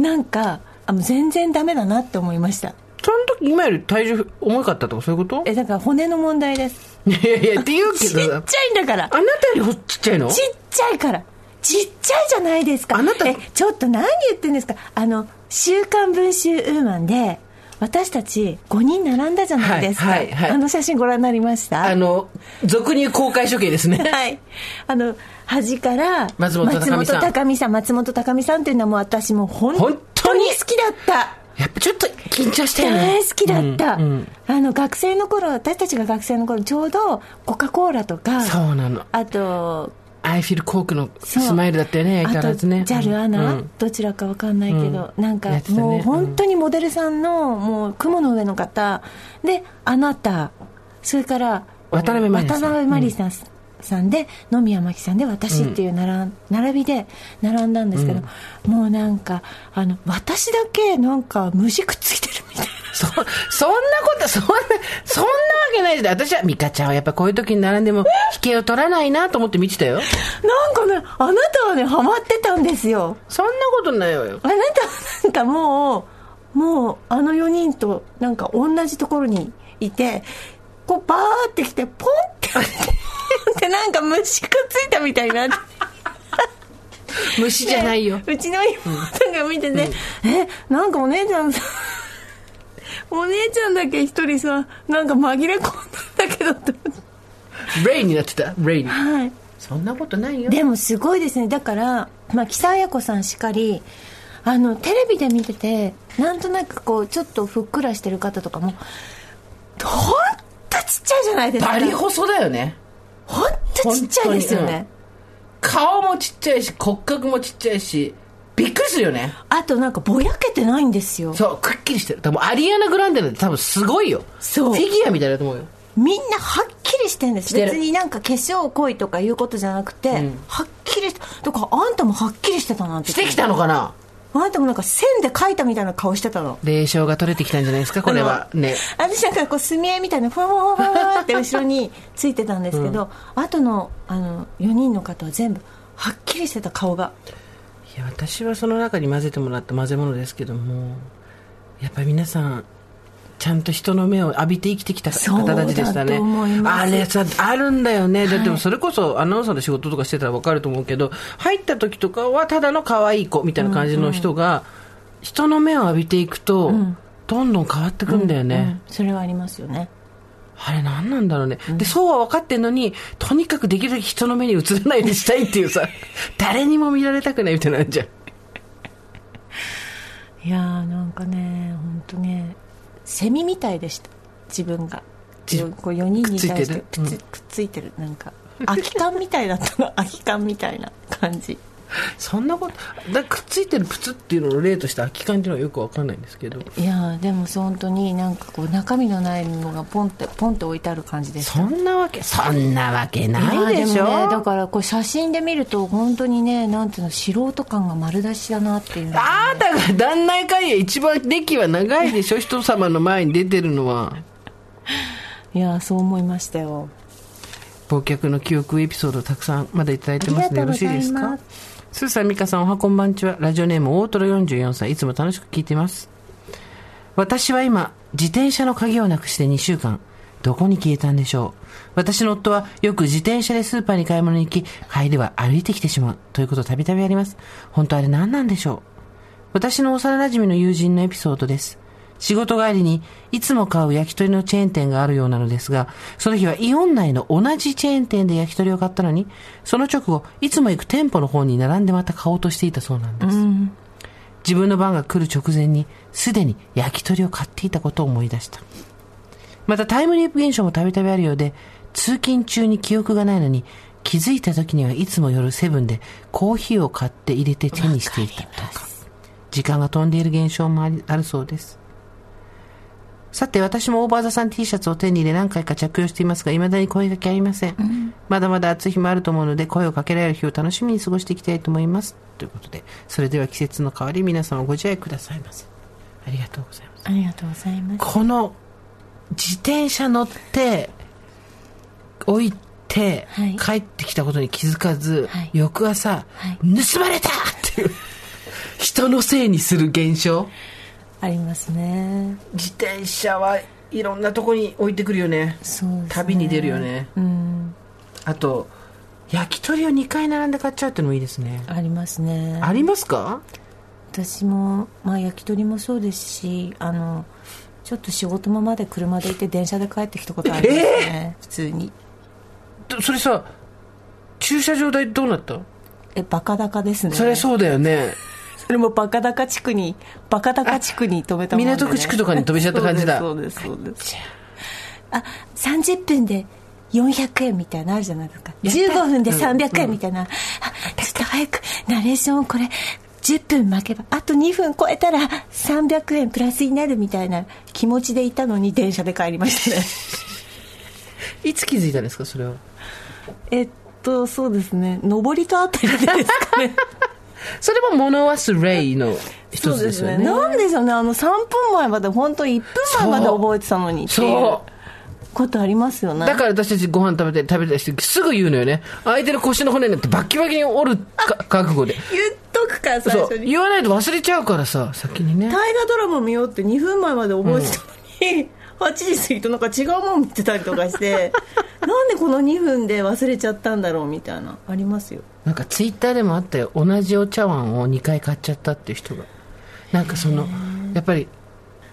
なんかあもう全然ダメだなって思いました。その時今より体重重かったとかそういうこと？えだから骨の問題です。いやいやって言うちっちけどさゃいんだから。あなたよりほちっちゃいの？ちっちゃいから。ちっちゃいじゃないですか。あなたえちょっと何言ってんですか。あの「週刊文春ウーマン」で私たち5人並んだじゃないですか、はいはいはい。あの写真ご覧になりました？あの俗に公開処刑ですね。(laughs) はい。あの、端から、松本高見さん。松本高見さん、松本高見さんっていうのはもう私もう本本当当に？に好きだった。やっぱちょっと緊張したよね。大好きだった、うんうん。あの学生の頃私たちが学生の頃ちょうどコカ・コーラとかそうなの。あとアイフィルコークのスマイルだったよね相変わらずね。あと JAL アナ、うん。どちらかわかんないけど、うん。なんかね。もう本当にモデルさんのもう雲の上の方。であなた。それから渡辺満里奈さん。渡辺満里奈さんで野宮真紀さんで私っていう並,、並びで並んだんですけど、もうなんかあの私だけなんか虫くっついてるみたいな。そそんなことそんなそんなわけないです私は美香ちゃんはやっぱこういう時に並んでも引けを取らないなと思って見てたよ。なんかねあなたはねハマってたんですよ。そんなことないわよ。あなたはなんかもうもうあの4人となんか同じところにいてこうバーってきてポンってってなんか虫くっついたみたいになって。虫じゃないよ。うちの妹が見てて、えなんかお姉ちゃんさ (laughs) お姉ちゃんだけ一人さなんか紛れ込んだんだけどって。思ってレイになってた？レイに。はい。そんなことないよ。でもすごいですね。だから、まあ、木佐彩子さんしかりあのテレビで見ててなんとなくこうちょっとふっくらしてる方とかもほんとちっちゃいじゃないですか。バリ細だよねほんとちっちゃいですよね、顔もちっちゃいし骨格もちっちゃいしびっくりするよね。あとなんかぼやけてないんですよ。そうくっきりしてる。多分アリアナ・グランデなんて多分すごいよ。そう。フィギュアみたいだと思うよ。みんなはっきりしてるんです。別になんか化粧濃いとかいうことじゃなくて、ん。はっきりしてだからあんたもはっきりしてたなって。してきたのかな？あんたもなんか線で描いたみたいな顔してたの。霊障が取れてきたんじゃないですか？これはね。私なんかこう墨絵みたいなファファファファって後ろについてたんですけど、後のあの4人の方は全部はっきりしてた顔が。いや私はその中に混ぜてもらった混ぜ物ですけどもやっぱり皆さんちゃんと人の目を浴びて生きてきた方たちでしたね。あれさあるんだよね、だってそれこそアナウンサーの仕事とかしてたら分かると思うけど入った時とかはただの可愛い子みたいな感じの人が、人の目を浴びていくと、どんどん変わってくんだよね、うんそれはありますよね。あれ何なんだろうね、でそうは分かってんのにとにかくできるだけ人の目に映らないようにしたいっていうさ (laughs) 誰にも見られたくないみたいなのあるじゃんいやーなんかね本当ねセミみたいでした。自分が。じこう4人に対して。くっついてる？くっついてる。なんか空き缶みたいだったの。空き缶みたいな感じそんなことだくっついてるプツっていうのの例として空き缶っていうのはよくわかんないんですけど。いやーでも本当になんかこう中身のないのがポンってポンって置いてある感じでした。そんなわけそんなわけないでしょ？ねだからこう写真で見ると本当にねなんていうの素人感が丸出しだなっていうのが。あなたが旦那会や一番歴は長いでしょ？(laughs) 人様の前に出てるのは。いやーそう思いましたよ。忘却の記憶エピソードたくさんまだいただいてますねよろしいですか？スーさんミカさんおはこんばんちは。ラジオネーム大トロ44歳。いつも楽しく聞いています。私は今自転車の鍵をなくして2週間。どこに消えたんでしょう。私の夫はよく自転車でスーパーに買い物に行き帰りは歩いてきてしまう。ということたびたびあります。本当あれ何なんでしょう。私の幼馴染の友人のエピソードです。仕事帰りにいつも買う焼き鳥のチェーン店があるようなのですが、その日はイオン内の同じチェーン店で焼き鳥を買ったのに、その直後、いつも行く店舗の方に並んでまた買おうとしていたそうなんです。自分の番が来る直前に、すでに焼き鳥を買っていたことを思い出した。またタイムリープ現象もたびたびあるようで、通勤中に記憶がないのに、気づいた時にはいつも夜セブンでコーヒーを買って入れて手にしていたとか。時間が飛んでいる現象もあるそうです。さて、私もオーバーザさん T シャツを手に入れ何回か着用していますが、未だに声掛けありません。まだまだ暑い日もあると思うので、声をかけられる日を楽しみに過ごしていきたいと思います。ということで、それでは季節の変わり、皆様ご自愛くださいませ。ありがとうございます。ありがとうございますこの、自転車乗って、置いて、はい帰ってきたことに気づかず、はい翌朝、はい盗まれたっていう、人のせいにする現象。ありますね。自転車はいろんなとこに置いてくるよね。そうね。旅に出るよね。うん。あと焼き鳥を2回並んで買っちゃうってのもいいですね。ありますね。ありますか？私も、まあ、焼き鳥もそうですしあのちょっと仕事もまで車で行って電車で帰ってきたことありますね、普通に。でそれさ駐車場代どうなった？えバカ高ですね。そりゃそうだよねそれもバカ高地区にバカ高地区に止めたもんで、ね、港区地区とかに止めちゃった感じだ。そうですそうですあ30分で400円みたいなのあるじゃないですか。15分で300円みたいな、あちょっと早くナレーションこれ10分巻けばあと2分超えたら300円プラスになるみたいな気持ちでいたのに電車で帰りましたね。(laughs) いつ気づいたんですかそれは？えっとそうですね。上りとあたりですかね (laughs) それも物忘れの一つですよね。なんでしょうね。あの3分前まで本当1分前まで覚えてたのにそう。ことありますよね。だから私たちご飯食べて食べたりしてすぐ言うのよね。相手の腰の骨になってバッキバキに折るか覚悟で。言っとくから最そう。初に言わないと忘れちゃうからさ先にね。大河ドラマ見ようって2分前まで覚えてたのに、8時過ぎとなんか違うもん見てたりとかして (laughs) なんでこの2分で忘れちゃったんだろうみたいな。ありますよ。なんかツイッターでもあったよ。同じお茶碗を2回買っちゃったっていう人が。なんかそのやっぱり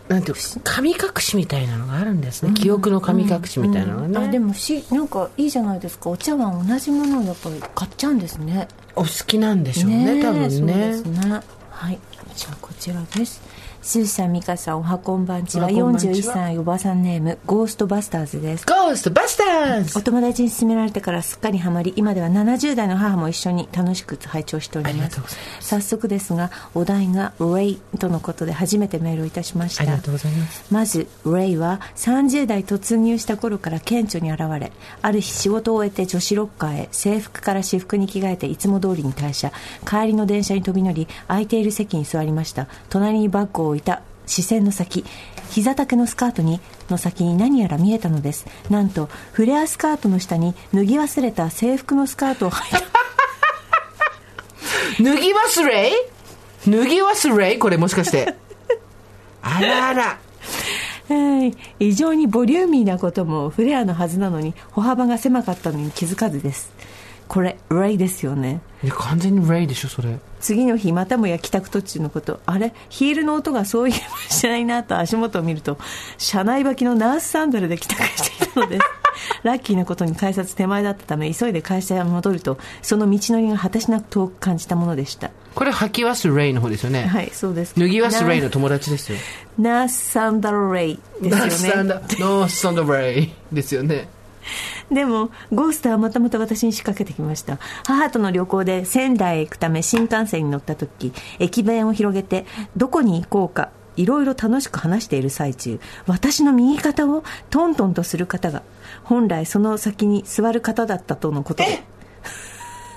なんていうか神隠しみたいなのがあるんですね、記憶の神隠しみたいなのがね、あでもしなんかいいじゃないですか。お茶碗同じものをやっぱり買っちゃうんですね。お好きなんでしょうねえ多分ね。そうですね。はい。じゃあこちらですスーさん美香さんおはこんばんちは。おはこんばんちは。41歳おばさんネームゴーストバスターズです。ゴーストバスターズ。お友達に勧められてからすっかりハマり今では70代の母も一緒に楽しく拝聴しております。ま早速ですがお題が「レイ」とのことで初めてメールをいたしました。ありがとうございます。まずレイは30代突入した頃から顕著に現れある日仕事を終えて女子ロッカーへ制服から私服に着替えていつも通りに退社。帰りの電車に飛び乗り空いている席に座りました。隣にバッグを置いた視線の先膝丈のスカートにの先に何やら見えたのです。なんとフレアスカートの下に脱ぎ忘れた制服のスカートを履いた。(laughs) 脱ぎ忘れ？脱ぎ忘れ？これもしかして。(laughs) あらあら。はい。異常にボリューミーなこともフレアのはずなのに歩幅が狭かったのに気づかずです。これレイですよね。いや完全にレイでしょそれ次の日またもや帰宅途中のこと。あれ？ヒールの音がそういえばしないなと足元を見ると車内履きのナースサンダルで帰宅していたのです。(laughs) ラッキーなことに改札手前だったため急いで会社へ戻るとその道のりが果てしなく遠く感じたものでした。これ履き忘れの方ですよね、はいそうです。脱ぎ忘れの友達ですよ。ナースサンダルレイですよね。ノースサンダレイですよね (laughs) でもゴーストはまたまた私に仕掛けてきました。母との旅行で仙台へ行くため新幹線に乗った時駅弁を広げてどこに行こうかいろいろ楽しく話している最中私の右肩をトントンとする方が本来その先に座る方だったとのことで。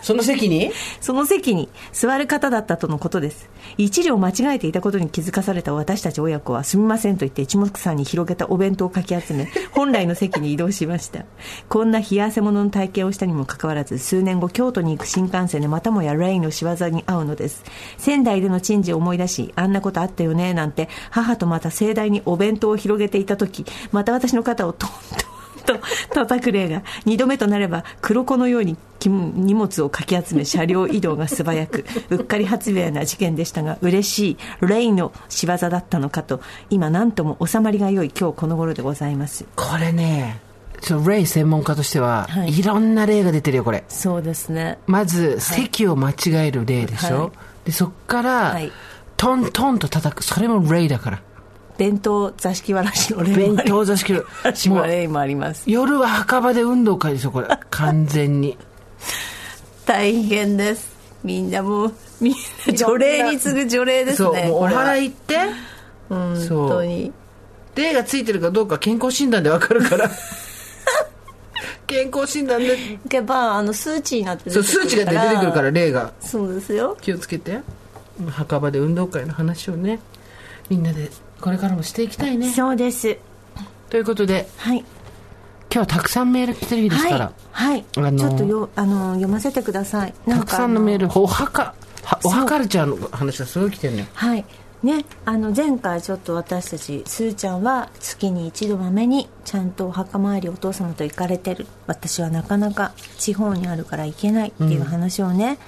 その席に？その席に座る方だったとのことです。一両間違えていたことに気づかされた私たち親子はすみませんと言って一目散に広げたお弁当をかき集め (laughs) 本来の席に移動しました。こんな冷や汗物の体験をしたにもかかわらず数年後京都に行く新幹線でまたもやレイの仕業に会うのです。仙台での珍事を思い出しあんなことあったよねなんて母とまた盛大にお弁当を広げていた時また私の肩をトントンと叩く例が2度目となれば黒子のようにき荷物をかき集め車両移動が素早くうっかり発明な事件でしたが嬉しいレイの仕業だったのかと今何とも収まりが良い今日この頃でございます。これねちょレイ専門家としては、はい。い、ろんな例が出てるよこれ。そうですね。まず、席を間違える例でしょ、はい。でそっから、はい。トントンと叩く。それもレイだから弁当座敷わらしのレイ弁当座敷の私もうもあります。夜は墓場で運動会ですよこれ。完全に。大変です。みんなもうみんな除霊に次ぐ除霊ですそうお祓い行って。本当に。霊がついてるかどうか健康診断でわかるから。(laughs) 健康診断で。やっぱあの数値になってそう数値が出てくるから霊が。そうですよ。気をつけて。墓場で運動会の話をね。みんなでこれからもしていきたいね。そうです。ということではい。今日はたくさんメール来てる日ですから、はい、はい。あのーちょっとよあの読ませてください。たくさんのメールルお墓はお墓カルチャーの話がすごい来てるのよはい。ねあの前回ちょっと私たちすーちゃんは月に一度まめにちゃんとお墓参りお父様と行かれてる。私はなかなか地方にあるから行けないっていう話をね、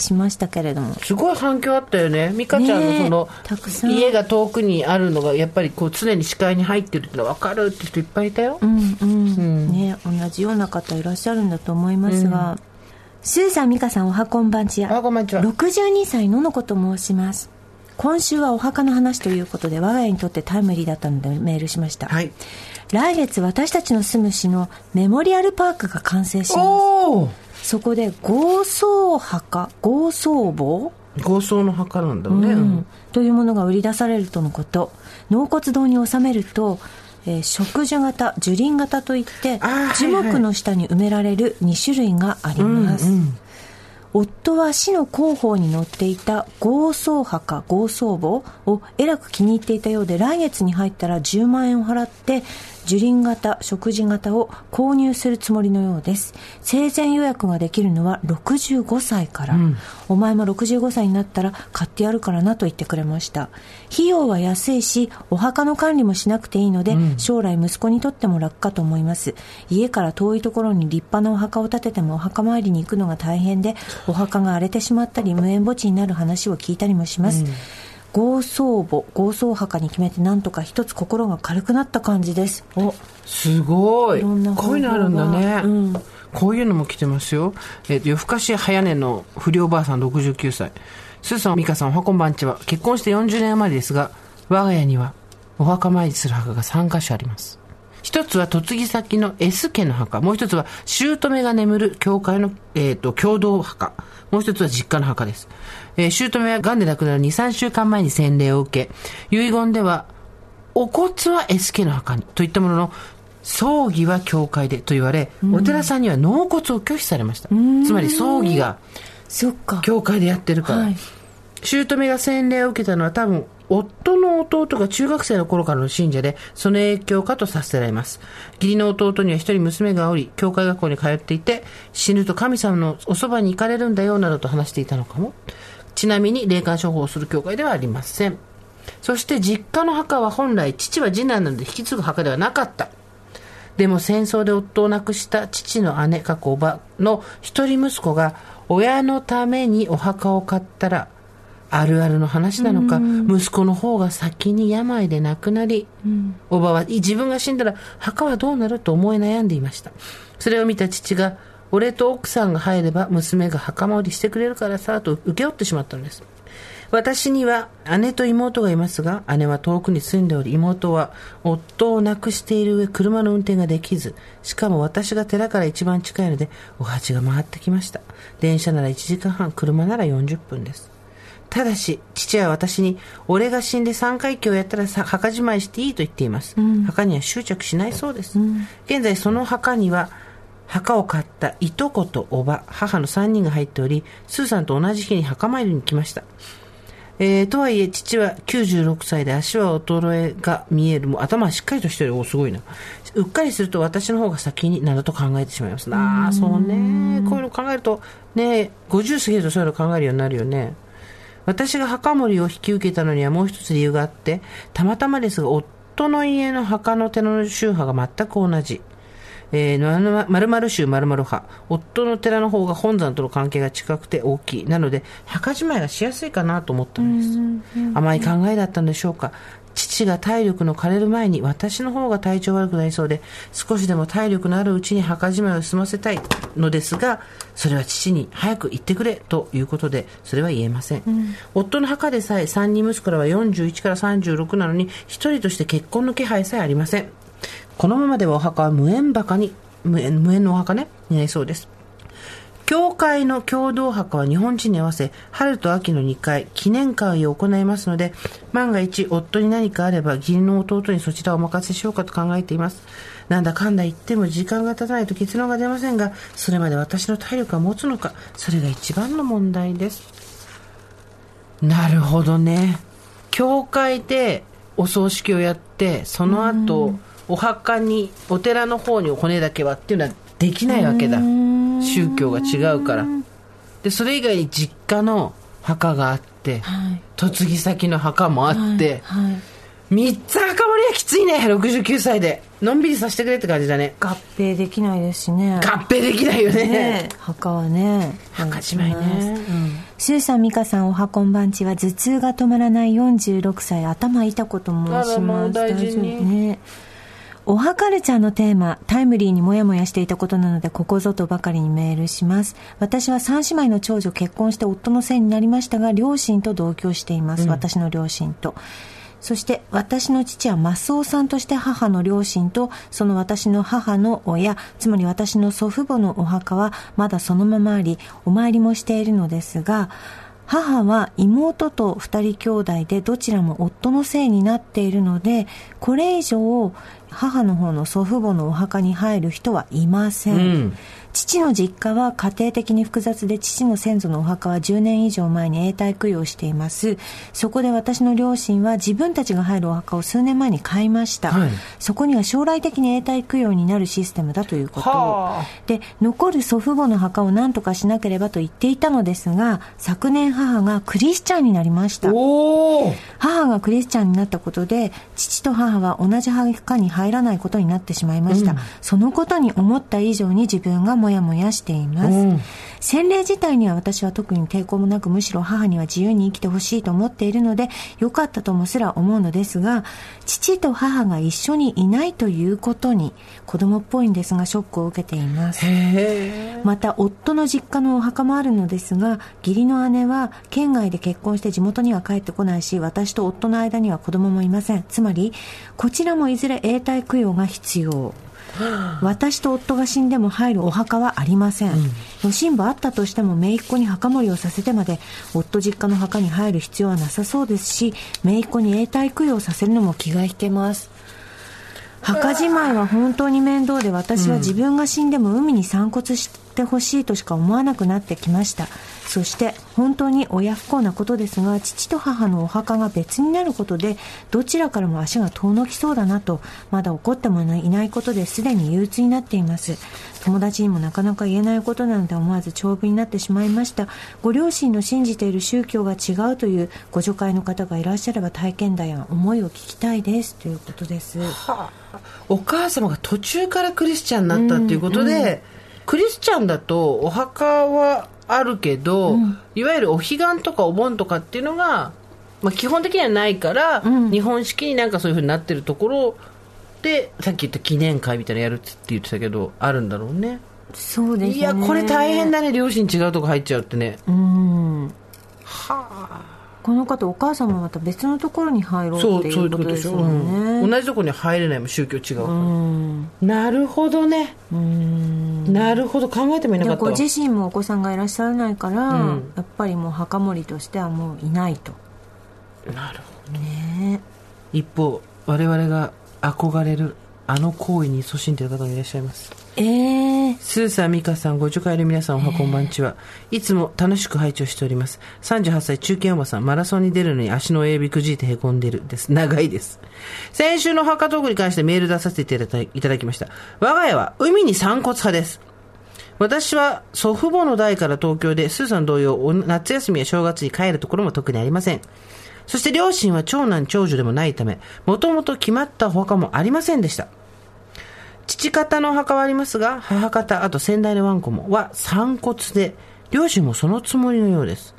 しましたけれども。すごい反響あったよね。美香ちゃんのその、たくさん。家が遠くにあるのがやっぱりこう常に視界に入ってるってのは分かるって人いっぱいいたよ、うんうん、ね同じような方いらっしゃるんだと思いますが、スーさん美香さんおはこんばんちやあこんばんちは。62歳のの子と申します。今週はお墓の話ということで我が家にとってタイムリーだったのでメールしました、はい。来月私たちの住む市のメモリアルパークが完成します。おおそこで合葬墓合葬墓？合葬の墓なんだろうね、うん。というものが売り出されるとのこと。納骨堂に納めると、えー植樹型樹林型といって樹木の下に埋められる2種類があります、夫は市の広報に載っていた合葬墓合葬墓をえらく気に入っていたようで来月に入ったら10万円を払って樹林型食事型を購入するつもりのようです。生前予約ができるのは65歳から、お前も65歳になったら買ってやるからなと言ってくれました。費用は安いしお墓の管理もしなくていいので、将来息子にとっても楽かと思います。家から遠いところに立派なお墓を建ててもお墓参りに行くのが大変でお墓が荒れてしまったり無縁墓地になる話を聞いたりもします、合葬墓合葬墓に決めてなんとか一つ心が軽くなった感じです。おすごい。いこういうのあるんだね、うん。こういうのも来てますよ、えーと夜更かし早寝の不良ばあさん69歳。スーさん美香さんおはこんばんちは。結婚して40年余りですが我が家にはお墓参りする墓が3カ所あります。一つは嫁ぎ先の S 家の墓。もう一つは姑が眠る教会の、えー、と共同墓。もう一つは実家の墓です、えー、姑は癌で亡くなる23週間前に洗礼を受け遺言ではお骨は S 家の墓にといったものの葬儀は教会でと言われ、お寺さんには納骨を拒否されました。つまり葬儀がそっか。教会でやってるから、はい。姑が洗礼を受けたのは多分夫の弟が中学生の頃からの信者でその影響かとさせられます。義理の弟には一人娘がおり教会学校に通っていて死ぬと神様のおそばに行かれるんだよなどと話していたのかもちなみに霊感処方をする教会ではありません。そして実家の墓は本来父は次男なので引き継ぐ墓ではなかった。でも戦争で夫を亡くした父の姉、過去おばの一人息子が親のためにお墓を買ったら、あるあるの話なのか、息子の方が先に病で亡くなり、おばは自分が死んだら墓はどうなると思い悩んでいました。それを見た父が、俺と奥さんが入れば娘が墓参りしてくれるからさ、と請け負ってしまったのです。私には姉と妹がいますが、姉は遠くに住んでおり、妹は夫を亡くしている上、車の運転ができず、しかも私が寺から一番近いので、お鉢が回ってきました。電車なら1時間半、車なら40分です。ただし、父は私に、俺が死んで三回忌をやったらさ墓じまいしていいと言っています。墓には執着しないそうです。現在その墓には、墓を買ったいとことおば、母の3人が入っており、スーさんと同じ日に墓参りに来ました。えーとはいえ、父は96歳で足は衰えが見える。もう頭はしっかりとしてる。お、すごいな。うっかりすると私の方が先になどと考えてしまいます。ああ、そうね。こういうの考えると、ね、50過ぎるとそういうの考えるようになるよね。私が墓守りを引き受けたのにはもう一つ理由があって、たまたまですが、夫の家の墓の寺の宗派が全く同じ。えー、まるまる宗まるまる派。夫の寺の方が本山との関係が近くて大きい。なので、墓じまいがしやすいかなと思ったのです。甘い考えだったんでしょうか。父が体力の枯れる前に私の方が体調悪くなりそうで、少しでも体力のあるうちに墓じまいを済ませたいのですが、それは父に早く行ってくれということで、それは言えません。夫の墓でさえ3人息子らは41から36なのに、一人として結婚の気配さえありません。このままではお墓は無縁墓に、無縁無縁のお墓ね、になりそうです。教会の共同墓は日本人に合わせ、春と秋の2回、記念会を行いますので、万が一夫に何かあれば、義理の弟にそちらをお任せしようかと考えています。なんだかんだ言っても時間が経たないと結論が出ませんが、それまで私の体力が持つのか、それが一番の問題です。なるほどね。教会でお葬式をやって、その後、お墓に、お寺の方に骨だけはっていうのはできないわけだ。宗教が違うから。で、それ以外に実家の墓があって、はい嫁ぎ先の墓もあって、はいはい三つ墓盛りはきついね、69歳で。のんびりさせてくれって感じだね。合併できないですしね合併できないよね。ね墓はね墓じまいね。うんスーさん、ミカさん、おはこんばんちは、頭痛が止まらない46歳、頭痛こと申します。う大丈夫ね。おはカルチャーのテーマ、タイムリーにもやもやしていたことなので、ここぞとばかりにメールします。私は三姉妹の長女結婚して夫のせいになりましたが、両親と同居しています。私の両親と。そして私の父はマスオさんとして母の両親とその私の母の親つまり私の祖父母のお墓はまだそのままありお参りもしているのですが母は妹と二人兄弟でどちらも夫のせいになっているのでこれ以上母の方の祖父母のお墓に入る人はいません、うん。父の実家は家庭的に複雑で父の先祖のお墓は10年以上前に永代供養しています。そこで私の両親は自分たちが入るお墓を数年前に買いました、はい。そこには将来的に永代供養になるシステムだということ。はあ。で残る祖父母の墓を何とかしなければと言っていたのですが昨年母がクリスチャンになりました。母がクリスチャンになったことで父と母は同じ墓に入らないことになってしまいました、そのことに思った以上に自分がモヤモヤしています、うん。洗礼自体には私は特に抵抗もなくむしろ母には自由に生きてほしいと思っているのでよかったともすら思うのですが父と母が一緒にいないということに子供っぽいんですがショックを受けています。また夫の実家のお墓もあるのですが義理の姉は県外で結婚して地元には帰ってこないし私と夫の間には子供もいません。つまりこちらもいずれ永代供養が必要私と夫が死んでも入るお墓はありません、余震母あったとしても姪っ子に墓守りをさせてまで夫実家の墓に入る必要はなさそうですし姪っ子に永代供養させるのも気が引けます。墓じまいは本当に面倒で私は自分が死んでも海に散骨してほしいとしか思わなくなってきました。そして本当に親不幸なことですが父と母のお墓が別になることでどちらからも足が遠のきそうだなとまだ起こってもいないことですでに憂鬱になっています。友達にもなかなか言えないことなので思わず長文になってしまいました。ご両親の信じている宗教が違うというご助会の方がいらっしゃれば体験談や思いを聞きたいです。ということです。お母様が途中からクリスチャンになったっていうことで、クリスチャンだとお墓はあるけど、いわゆるお彼岸とかお盆とかっていうのが、まあ、基本的にはないから、日本式になんかそういうふうになってるところでさっき言った記念会みたいなのやるって言ってたけどあるんだろうね。そうですね。いやこれ大変だね。両親違うとこ入っちゃうってね。うん。はあこの方お母様はまた別のところに入ろうそうっていそういううことでしょ、ことですもうん。ね同じとこに入れないもん宗教違うから、うん。なるほどね。うん。なるほど。考えてもいなでかったご自身もお子さんがいらっしゃらないから、うん。やっぱりもう墓守りとしてはもういないと。なるほど。ね。一方我々が憧れるあの行為に勤しんでいる方もいらっしゃいますええスーサーミカさんご助会の皆さんおはこんばんちは、いつも楽しく拝聴しております。38歳中堅おばさんマラソンに出るのに足の親指くじいてへこんでるです。長いです。先週の墓トークに関してメール出させていただいただきました。我が家は海に散骨派です。私は祖父母の代から東京で、スーさん同様、夏休みや正月に帰るところも特にありません。そして両親は長男長女でもないため、もともと決まったお墓もありませんでした。父方の墓はありますが、母方、あと先代のワンコもは散骨で、両親もそのつもりのようです。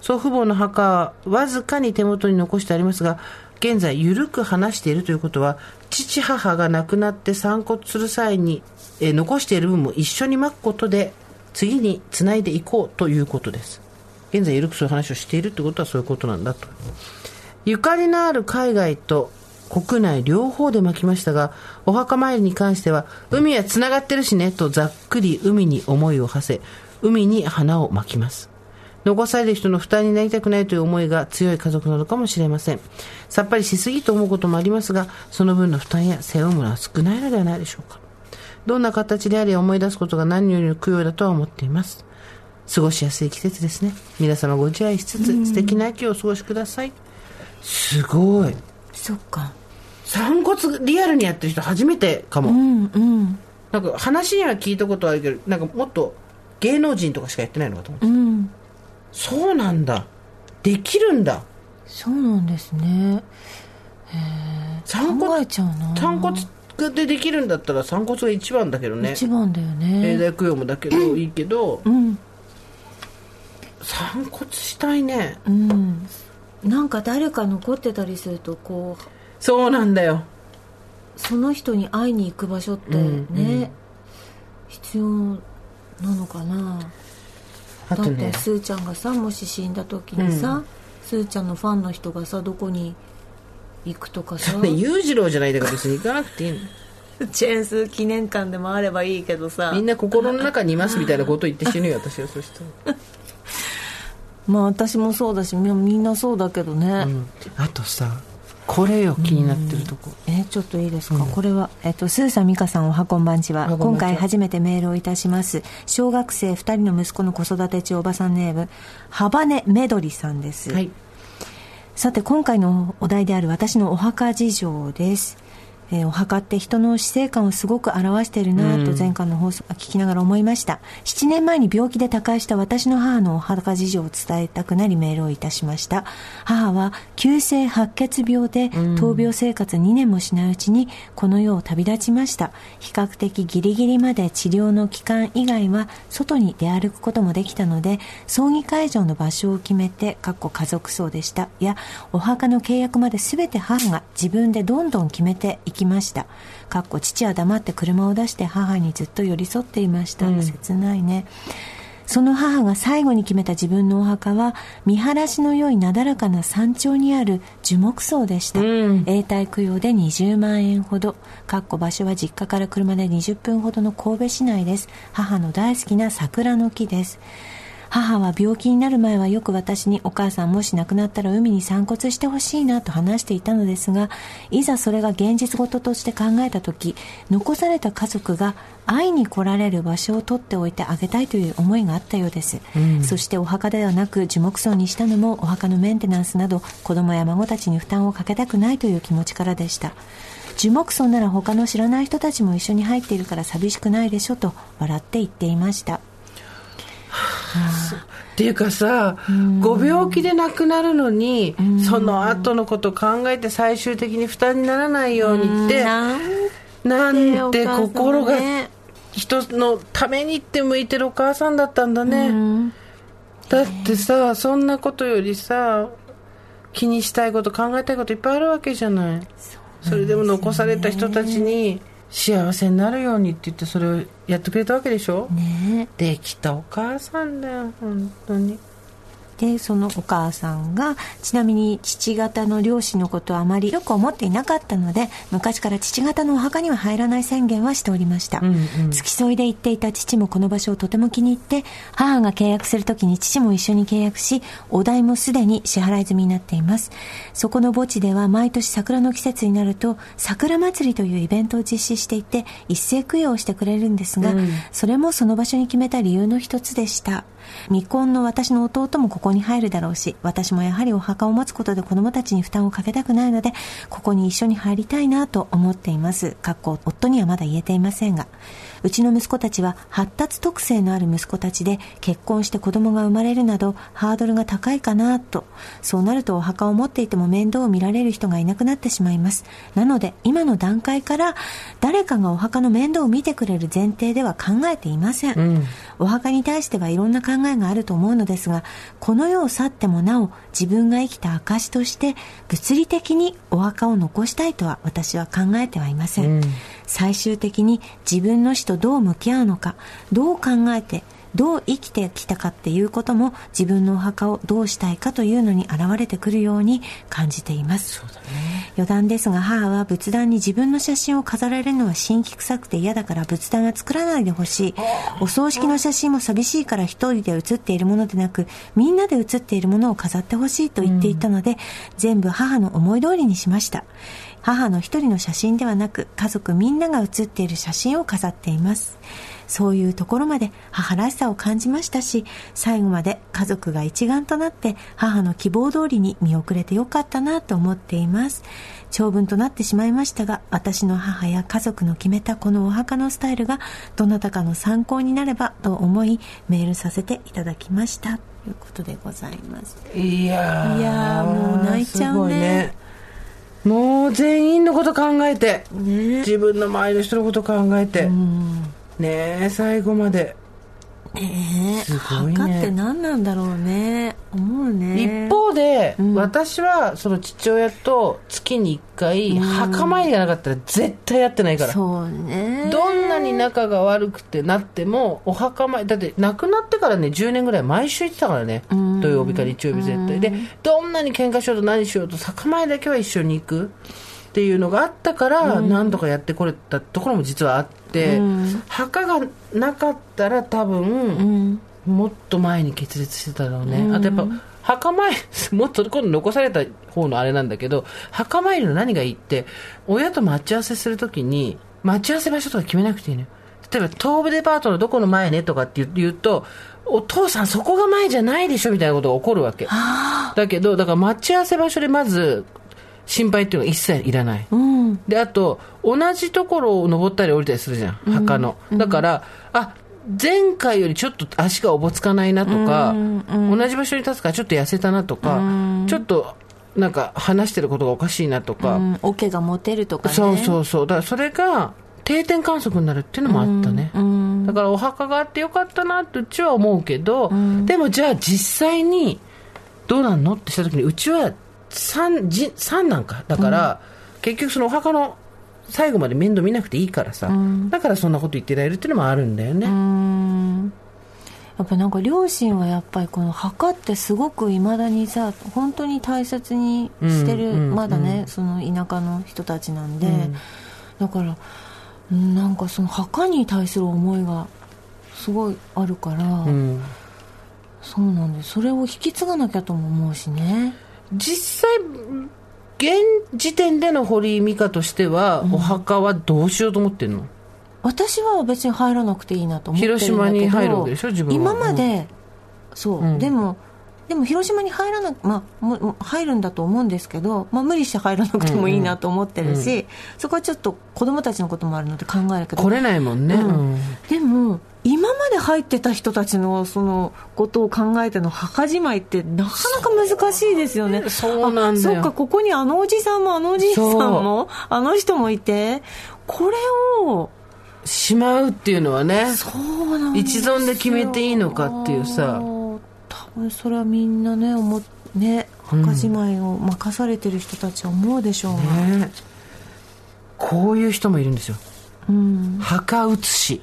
祖父母の墓はわずかに手元に残してありますが、現在緩く話しているということは、父母が亡くなって散骨する際に、え残している分も一緒に巻くことで、次に繋いでいこうということです。現在緩くそういう話をしているということはそういうことなんだと。ゆかりのある海外と国内両方で巻きましたが、お墓参りに関しては、海は繋がってるしね、とざっくり海に思いを馳せ、海に花を巻きます。残される人の負担になりたくないという思いが強い家族なのかもしれません。さっぱりしすぎと思うこともありますが、その分の負担や背負うものは少ないのではないでしょうか。どんな形であれ思い出すことが何よりの供養だとは思っています。過ごしやすい季節ですね。皆様ご自愛しつつ、素敵な秋をお過ごしください。すごい。そっか。散骨リアルにやってる人初めてかも。うんうん。なんか話には聞いたことあるけど、なんかもっと芸能人とかしかやってないのかと思って。うん。そうなんだ。できるんだ。そうなんですね。散骨考えちゃうな。散骨でできるんだったら散骨が一番だけどね。一番だよ永ね代供養もだけど、いいけど、うん。散骨したいね。うんなんか誰か残ってたりするとこうそうなんだよ。その人に会いに行く場所ってね、うん必要なのかな。だってあとねすーちゃんがさもし死んだ時にさ、すーちゃんのファンの人がさどこに行くとかさ。ね (laughs) 裕次郎じゃないんだから別に行かなくていいの。チェーンスー記念館でもあればいいけどさ。みんな心の中にいますみたいなこと言って死ぬよ私はそしたら (laughs) まあ私もそうだしみみんなそうだけどね、うん。あとさこれよ気になってるとこ。えーちょっといいですか、これは、えっと、スーさん、美香さん、おはこんばんちは。おはこんばんちは。今回初めてメールをいたします。小学生2人の息子の子育て中おばさんネーム、ハバネメドリさんです。はい。さて今回のお題である私のお墓事情です、えーお墓って人の死生観をすごく表しているなと前回の放送を聞きながら思いました。7年前に病気で他界した私の母のお墓事情を伝えたくなりメールをいたしました。母は急性白血病で闘病生活2年もしないうちにこの世を旅立ちました。比較的ギリギリまで治療の期間以外は外に出歩くこともできたので葬儀会場の場所を決めてかっこ家族葬でした。いやお墓の契約まで全て母が自分でどんどん決めていきました。かっこ父は黙って車を出して母にずっと寄り添っていました、切ないね。その母が最後に決めた自分のお墓は見晴らしの良いなだらかな山頂にある樹木葬でした、うん。永代供養で20万円ほど。かっこ場所は実家から車で20分ほどの神戸市内です。母の大好きな桜の木です母は病気になる前はよく私にお母さんもし亡くなったら海に散骨してほしいなと話していたのですがいざそれが現実事として考えた時残された家族が会いに来られる場所を取っておいてあげたいという思いがあったようです、そしてお墓ではなく樹木葬にしたのもお墓のメンテナンスなど子供や孫たちに負担をかけたくないという気持ちからでした。樹木葬なら他の知らない人たちも一緒に入っているから寂しくないでしょと笑って言っていましたっていうかさ、ご病気で亡くなるのに、その後のことを考えて最終的に負担にならないようにって、なんて心がね人のためにって向いてるお母さんだったんだね。だってさ、そんなことよりさ、気にしたいこと考えたいこといっぱいあるわけじゃない。それでも残された人たちに幸せになるようにって言ってそれをやってくれたわけでしょ、ねできたお母さんだよ、本当に。でそのお母さんがちなみに父方の両親のことはあまりよく思っていなかったので昔から父方のお墓には入らない宣言はしておりました、んうん。付き添いで行っていた父もこの場所をとても気に入って母が契約するときに父も一緒に契約しお代もすでに支払い済みになっています。そこの墓地では毎年桜の季節になると桜祭りというイベントを実施していて一斉供養をしてくれるんですが、それもその場所に決めた理由の一つでした未婚の私の弟もここに入るだろうし私もやはりお墓を持つことで子供たちに負担をかけたくないのでここに一緒に入りたいなと思っています。かっこ夫にはまだ言えていませんが。うちの息子たちは発達特性のある息子たちで結婚して子供が生まれるなどハードルが高いかなと。そうなるとお墓を持っていても面倒を見られる人がいなくなってしまいます。なので今の段階から誰かがお墓の面倒を見てくれる前提では考えていません、お墓に対してはいろんな考えがあると思うのですがこの世を去ってもなお自分が生きた証として物理的にお墓を残したいとは私は考えてはいません、最終的に自分の死とどう向き合うのかどう考えてどう生きてきたかっていうことも自分のお墓をどうしたいかというのに現れてくるように感じています。余談ですが母は仏壇に自分の写真を飾られるのは新規臭くて嫌だから仏壇は作らないでほしい。お葬式の写真も寂しいから一人で写っているものでなくみんなで写っているものを飾ってほしいと言っていたので、全部母の思い通りにしました母の一人の写真ではなく家族みんなが写っている写真を飾っています。そういうところまで母らしさを感じましたし最後まで家族が一丸となって母の希望通りに見送れてよかったなと思っています。長文となってしまいましたが私の母や家族の決めたこのお墓のスタイルがどなたかの参考になればと思いメールさせていただきました。ということでございます。いやーいやーもう泣いちゃうね。すごいもう全員のこと考えて、ね。自分の周りの人のこと考えて、ねえ最後までえすごいね。墓って何なんだろうね。思うね。一方で、私はその父親と月に1回、墓参りがなかったら絶対やってないから。そうね。どんなに仲が悪くてなっても、お墓参り、だって亡くなってからね、10年ぐらい毎週行ってたからね。土曜日か日曜日絶対。で、どんなに喧嘩しようと何しようと、墓参りだけは一緒に行くっていうのがあったから、何とかやってこれたところも実はあって、墓がなかったら多分、もっと前に決裂してただろうね。あとやっぱ、墓参り、(laughs) もっと今度残された方のあれなんだけど、墓参りの何がいいって、親と待ち合わせするときに、待ち合わせ場所とか決めなくていいのよ。例えば、東武デパートのどこの前ねとかって言う言うと、お父さんそこが前じゃないでしょみたいなことが起こるわけ。だけど、だから待ち合わせ場所でまず、心配っていうのが一切いらない。うん。で、あと、同じところを登ったり降りたりするじゃん、墓の。だから、あ、前回よりちょっと足がおぼつかないなとか、同じ場所に立つからちょっと痩せたなとか、ちょっと、なんか話してることがおかしいなとか、うん。桶が持てるとかね。そうそうそう。だからそれが定点観測になるっていうのもあったね。だからお墓があってよかったなってうちは思うけど、でもじゃあ実際にどうなん。のってした時にうちは三じ三なんか。だから、結局そのお墓の最後まで面倒見なくていいからさ、だからそんなこと言ってられるっていうのもあるんだよね。うん。やっぱなんか両親はやっぱりこの墓ってすごくいまだにさ本当に大切にしてる、うんうんまだね、その田舎の人たちなんで、だからうんなんかその墓に対する思いがすごいあるから、うん。そうなんです。それを引き継がなきゃとも思うしね実際、現時点での堀井美香としては、お墓はどうしようと思ってんの？私は別に入らなくていいなと思ってるんだけど。広島に入るわけでしょ？自分は。今まで、そう、うん。でもでも広島に入らなまあ入るんだと思うんですけど、まあ、無理して入らなくてもいいなと思ってるし、そこはちょっと子供たちのこともあるので考えるけど。来れないもんね。うん。うん。でも今まで入ってた人たちのそのことを考えての墓じまいってなかなか難しいですよね。そうなんだよ。あそうかここにあのおじさんもあのおじいさんもあの人もいてこれをしまうっていうのはね。そうなん一存で決めていいのかっていうさ。多分それはみんなね思っね墓じまいを任されてる人たちは思うでしょうが、ね。こういう人もいるんですよ。うん。墓写し。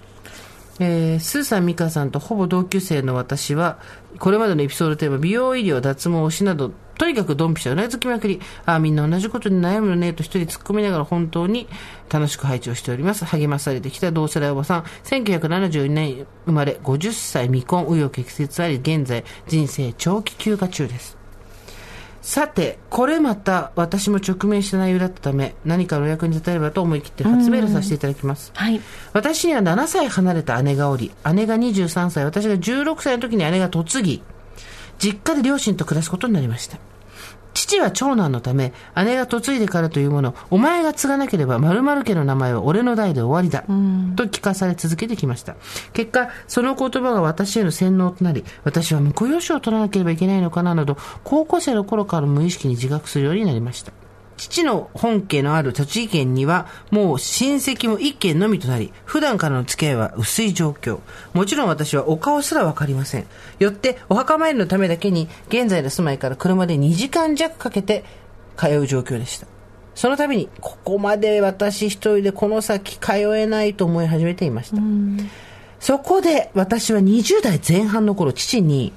えー、スーさん、ミカさんとほぼ同級生の私は、これまでのエピソードテーマ、美容医療、脱毛、推しなど、とにかくドンピシャうなずきまくり、ああ、みんな同じことに悩むのね、と一人突っ込みながら本当に楽しく配置をしております。励まされてきた同世代おばさん、1972年生まれ、50歳未婚、紆余曲折あり、現在、人生長期休暇中です。さて、これまた私も直面した内容だったため、何かのお役に立てればと思い切って初メールさせていただきます。はい私には7歳離れた姉がおり、姉が23歳、私が16歳の時に姉が嫁ぎ、実家で両親と暮らすことになりました。父は長男のため、姉が嫁いでからというもの、お前が継がなければ〇〇家の名前は俺の代で終わりだ、と聞かされ続けてきました。結果、その言葉が私への洗脳となり、私は婿養子を取らなければいけないのかななど、高校生の頃から無意識に自覚するようになりました。父の本家のある栃木県には、もう親戚も一軒のみとなり、普段からの付き合いは薄い状況。もちろん私はお顔すらわかりません。よって、お墓参りのためだけに、現在の住まいから車で2時間弱かけて通う状況でした。その度に、ここまで私一人でこの先通えないと思い始めていました。そこで私は20代前半の頃、父に、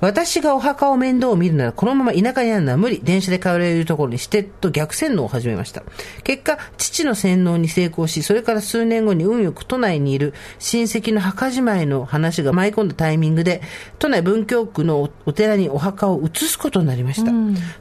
私がお墓を面倒を見るならこのまま田舎にあるのは無理。電車で帰れるところにしてと逆洗脳を始めました。結果、父の洗脳に成功し、それから数年後に運よく都内にいる親戚の墓じまいの話が舞い込んだタイミングで、都内文京区のお寺にお墓を移すことになりました。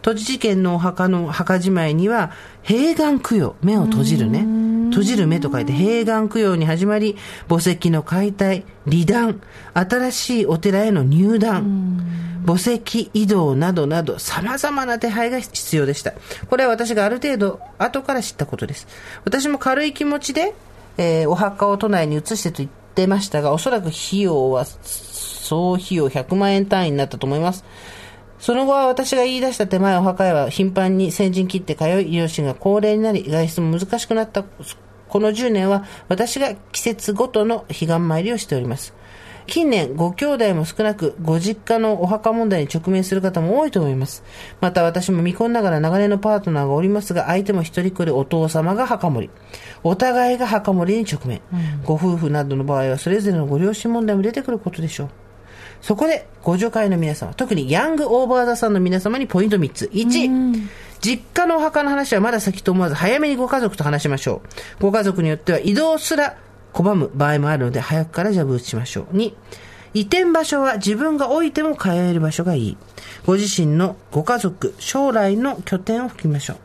栃木県のお墓の墓じまいには、閉眼供養、目を閉じるね。閉じる目と書いて閉眼供養に始まり、墓石の解体、離断、新しいお寺への入団、墓石移動などなど様々な手配が必要でした。これは私がある程度後から知ったことです。私も軽い気持ちで、えーお墓を都内に移してと言ってましたが、おそらく費用は総費用100万円単位になったと思います。その後は私が言い出した手前お墓へは頻繁に先陣切って通い、両親が高齢になり、外出も難しくなったこの10年は私が季節ごとの彼岸参りをしております。近年、ご兄弟も少なく、ご実家のお墓問題に直面する方も多いと思います。また私も未婚ながら長年のパートナーがおりますが、相手も一人っ子でお父様が墓守り。お互いが墓守りに直面。ご夫婦などの場合は、それぞれのご両親問題も出てくることでしょう。そこで、ご助会の皆様、特にヤングオーバーザさんの皆様にポイント3つ。1、実家のお墓の話はまだ先と思わず、早めにご家族と話しましょう。ご家族によっては移動すら拒む場合もあるので、早くからジャブ打ちしましょう。2、移転場所は自分が置いても通える場所がいい。ご自身のご家族、将来の拠点を吹きましょう。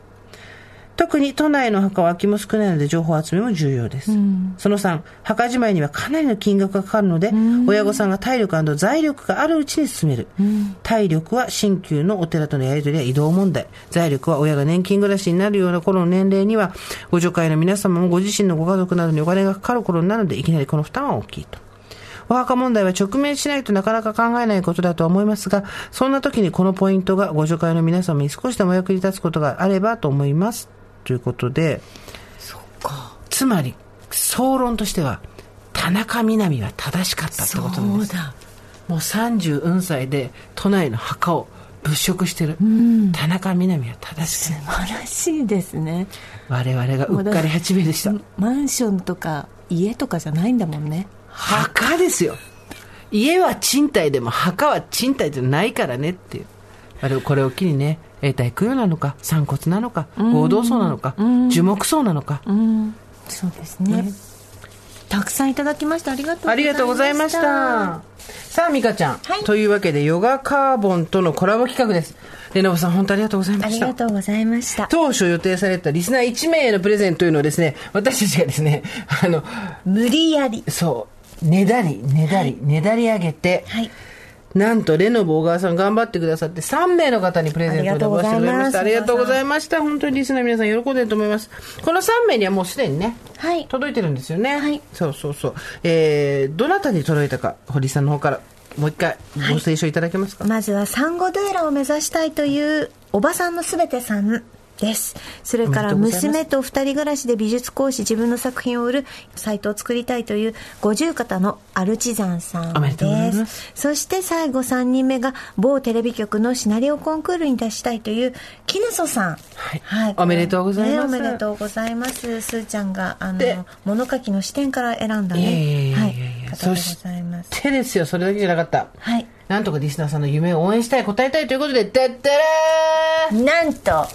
特に都内の墓は空きも少ないので情報集めも重要です。その3、墓じまいにはかなりの金額がかかるので、親御さんが体力財力があるうちに進める。体力は新旧のお寺とのやり取りや移動問題。財力は親が年金暮らしになるような頃の年齢には、ご助会の皆様もご自身のご家族などにお金がかかる頃になるので、いきなりこの負担は大きいと。お墓問題は直面しないとなかなか考えないことだとは思いますが、そんな時にこのポイントがご助会の皆様に少しでもお役に立つことがあればと思います。ということで、つまり、総論としては、田中みな実は正しかったってことなんです。もう30歳で都内の墓を物色してる、田中みな実は正しかった素晴らしいですね。我々がうっかり八兵衛でしたマンションとか家とかじゃないんだもんね。墓ですよ。家は賃貸でも墓は賃貸じゃないからねっていうあれこれを機にね永代供養なのか散骨なのか合同葬なのか、樹木葬なのか、そうですね、ね、たくさんいただきました。ありがとうありがとうございました。さあ美香ちゃん、はい、というわけでヨガカーボンとのコラボ企画です。レノブさん本当ありがとうございました。ありがとうございました。当初予定されたリスナー1名へのプレゼントというのをですね私たちがですねあの無理やり。そう。ねだりねだり、はい、ねだり上げて、はいなんと、レノボ小川さん頑張ってくださって、3名の方にプレゼントを出してくれました。ありがとうございました。本当にリスナー皆さん喜んでると思います。この3名にはもうすでにね、はい、届いてるんですよね。はい。そうそうそう。えー、どなたに届いたか、堀さんの方から、もう一回ご清書いただけますか、はい、まずはサンゴドゥーラを目指したいというおばさんのすべてさんです。それから娘と二人暮らしで美術講師自分の作品を売るサイトを作りたいという五十肩のアルチザンさんです。そして最後三人目が某テレビ局のシナリオコンクールに出したいというキヌソさん。はい。はい、おめでとうございます、ね。おめでとうございます。すーちゃんが、あの、物書きの視点から選んだね。はい。方でございます。手ですよ、それだけじゃなかった。はい。なんとかリスナーさんの夢を応援したい、答えたいということで、てってれーなんと、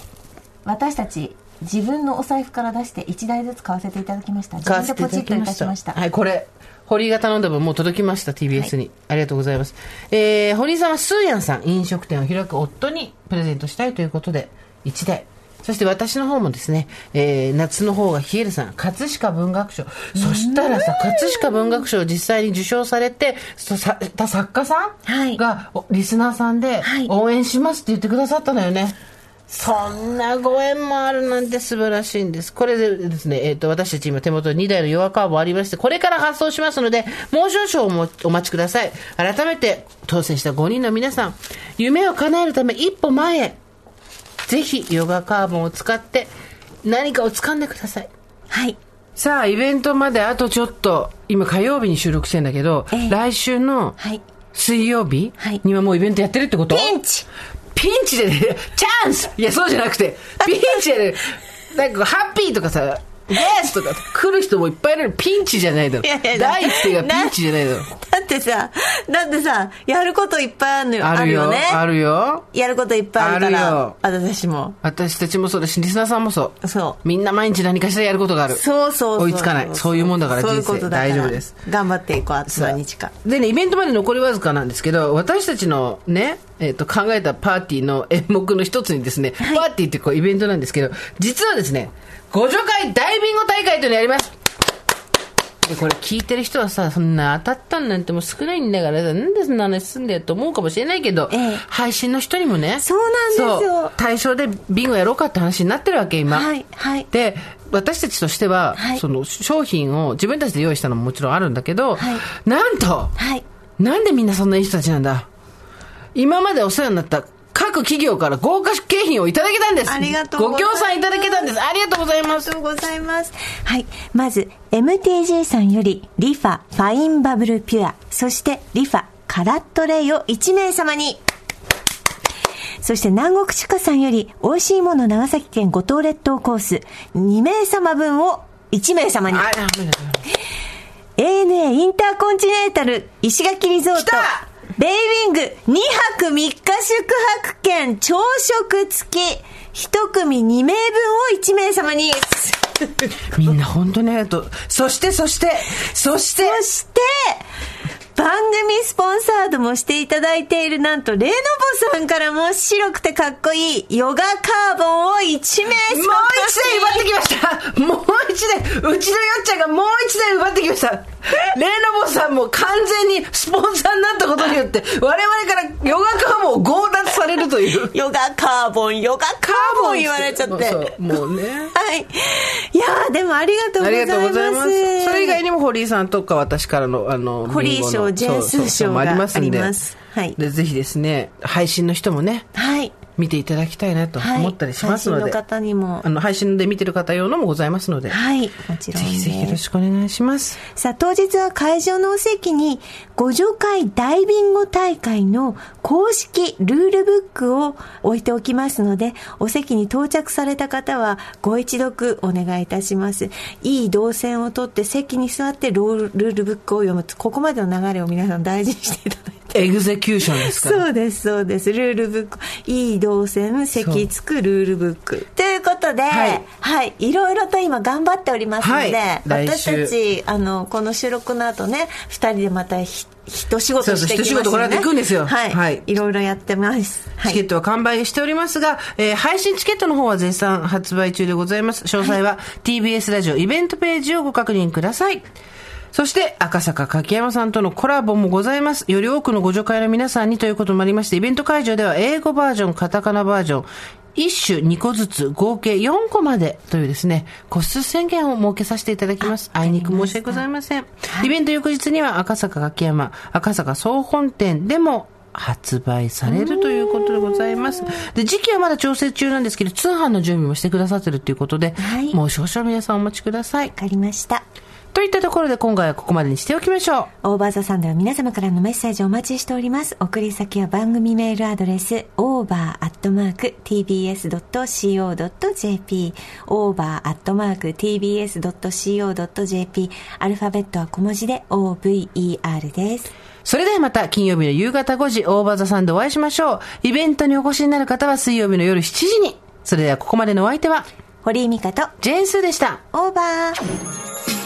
私たち自分のお財布から出して1台ずつ買わせていただきました。自分でポチッといたしました。はいこれ堀が頼んだ分もう届きました TBS に、はい、ありがとうございます。えー、堀さんはスーヤンさん飲食店を開く夫にプレゼントしたいということで1台。そして私の方もですね、えー、夏の方が冷えるさん、葛飾文学賞。そしたらさ、葛飾文学賞実際に受賞されて、さた作家さんが、はい、リスナーさんで、応援しますって言ってくださったのよね。そんなご縁もあるなんて素晴らしいんです。これでですね、えっ、ー、と、私たち今手元に2台の弱カーボありまして、これから発送しますので、もう少々お待ちください。改めて、当選した5人の皆さん、夢を叶えるため一歩前へ、ぜひヨガカーボンを使って何かを掴んでください。はい。さあ、イベントまであとちょっと、今火曜日に収録してんだけど、えー、来週の水曜日にはもうイベントやってるってこと、ピンチピンチでね、チャンスいや、そうじゃなくて、ピンチでね、(laughs) なんかハッピーとかさ、イエスとか来る人もいっぱいいるピンチじゃないだろ。いやいや第一声がピンチじゃないだろ。だってさ、だってさ、やることいっぱいあるのよ。あるよ。ね。あるよ。やることいっぱいあるから。あるよ。私も。私たちもそうだし、リスナーさんもそう。そう。みんな毎日何かしらやることがある。そうそう追いつかない。そういうもんだから人生大丈夫です。頑張っていこう、あと何日か。でね、イベントまで残りわずかなんですけど、私たちのね、えっ、ー、と、考えたパーティーの演目の一つにですね、はい、パーティーってこうイベントなんですけど、実はですね、ご助会ダイビング大会というのやります。で、これ聞いてる人はさ、そんな当たったんなんてもう少ないんだからさ、なんでそんな話すんだよと思うかもしれないけど、ええ、配信の人にもね、そうなんですよ。対象でビンゴやろうかって話になってるわけ、今。はい、はい。で、私たちとしては、はい、その商品を自分たちで用意したのももちろんあるんだけど、はい、なんと、はい、なんでみんなそんないい人たちなんだ？今までお世話になった各各企業から豪華景品をいただけたんです。ありがとうございますご協賛いただけたんです。ありがとうございますありが。とうございます。はい。まず、MTG さんより、リファファインバブルピュア、そしてリファカラットレイを1名様に。そして南国地下さんより、美味しいもの長崎県五島列島コース、2名様分を1名様に。ANA インターコンチネンタル石垣リゾート来たベイウィング2泊3日宿泊券朝食付き。1組2名分を1名様に。(laughs) みんな本当にありがとう。そして、そして、そして、そして番組スポンサードもしていただいているなんとレノボさんからも白くてかっこいいヨガカーボンを1名様もう一台奪ってきましたもう一台うちのよっちゃんがもう一台奪ってきましたレノボさんも完全にスポンサーになったことによって我々からヨガカーボンを強奪されるというヨガカーボンヨガカーボン言われちゃってそうもうねはい。いやーでもありがとうごありざいます。がとうございます。それ以外にも堀井さんとか私からの、あの、堀井ジェンスそうそう賞がもありますんで。ありますはいで、ぜひですね、配信の人もね、はい。見ていただきたいなとはい思ったりしますので。配信の方にもあの、配信で見てる方用のもございますので。はい。もちろんぜひぜひよろね。しくお願いします。さあ、当日は会場のお席に、ご助会ダイビング大会の公式ルールブックを置いておきますので、お席に到着された方はご一読お願いいたします。いい動線をとって席に座ってロールルールブックを読む。ここまでの流れを皆さん大事にしていただいて。エグゼキューションですから。そうです、そうです。ルールブック。いい動線、席つくルールブック。ということで、ははいい、い、ろいろと今頑張っておりますので、はい来私週たち、あの、この収録の後ね、二人でまたひ、一仕事していきますそうそう一仕事この後行くんですよはい。はいい。ろいろやってます。はい。チケットは完売しておりますが、えー配信チケットの方は絶賛発売中でございます。詳細は TBS ラジオイベントページをご確認ください。そして、赤坂柿山さんとのコラボもございます。より多くのご助会の皆さんにということもありまして、イベント会場では英語バージョン、カタカナバージョン、一種2個ずつ合計4個までというですね、個数宣言を設けさせていただきます。あいにく申し訳ございません。イベント翌日には赤坂柿山、赤坂総本店でも発売されるということでございます。で、時期はまだ調整中なんですけど、通販の準備もしてくださってるということで、はいもう少々皆さんお待ちくださいわ。かりました。といったところで今回はここまでにしておきましょう。オーバーザさんでは皆様からのメッセージをお待ちしております。送り先は番組メールアドレス over.tbs.co.jp over.tbs.co.jp アルファベットは小文字で over です。それではまた金曜日の夕方5時、オーバーザさんでお会いしましょう。イベントにお越しになる方は水曜日の夜7時に。それではここまでのお相手は、堀井美香とジェーンスーでした。オーバー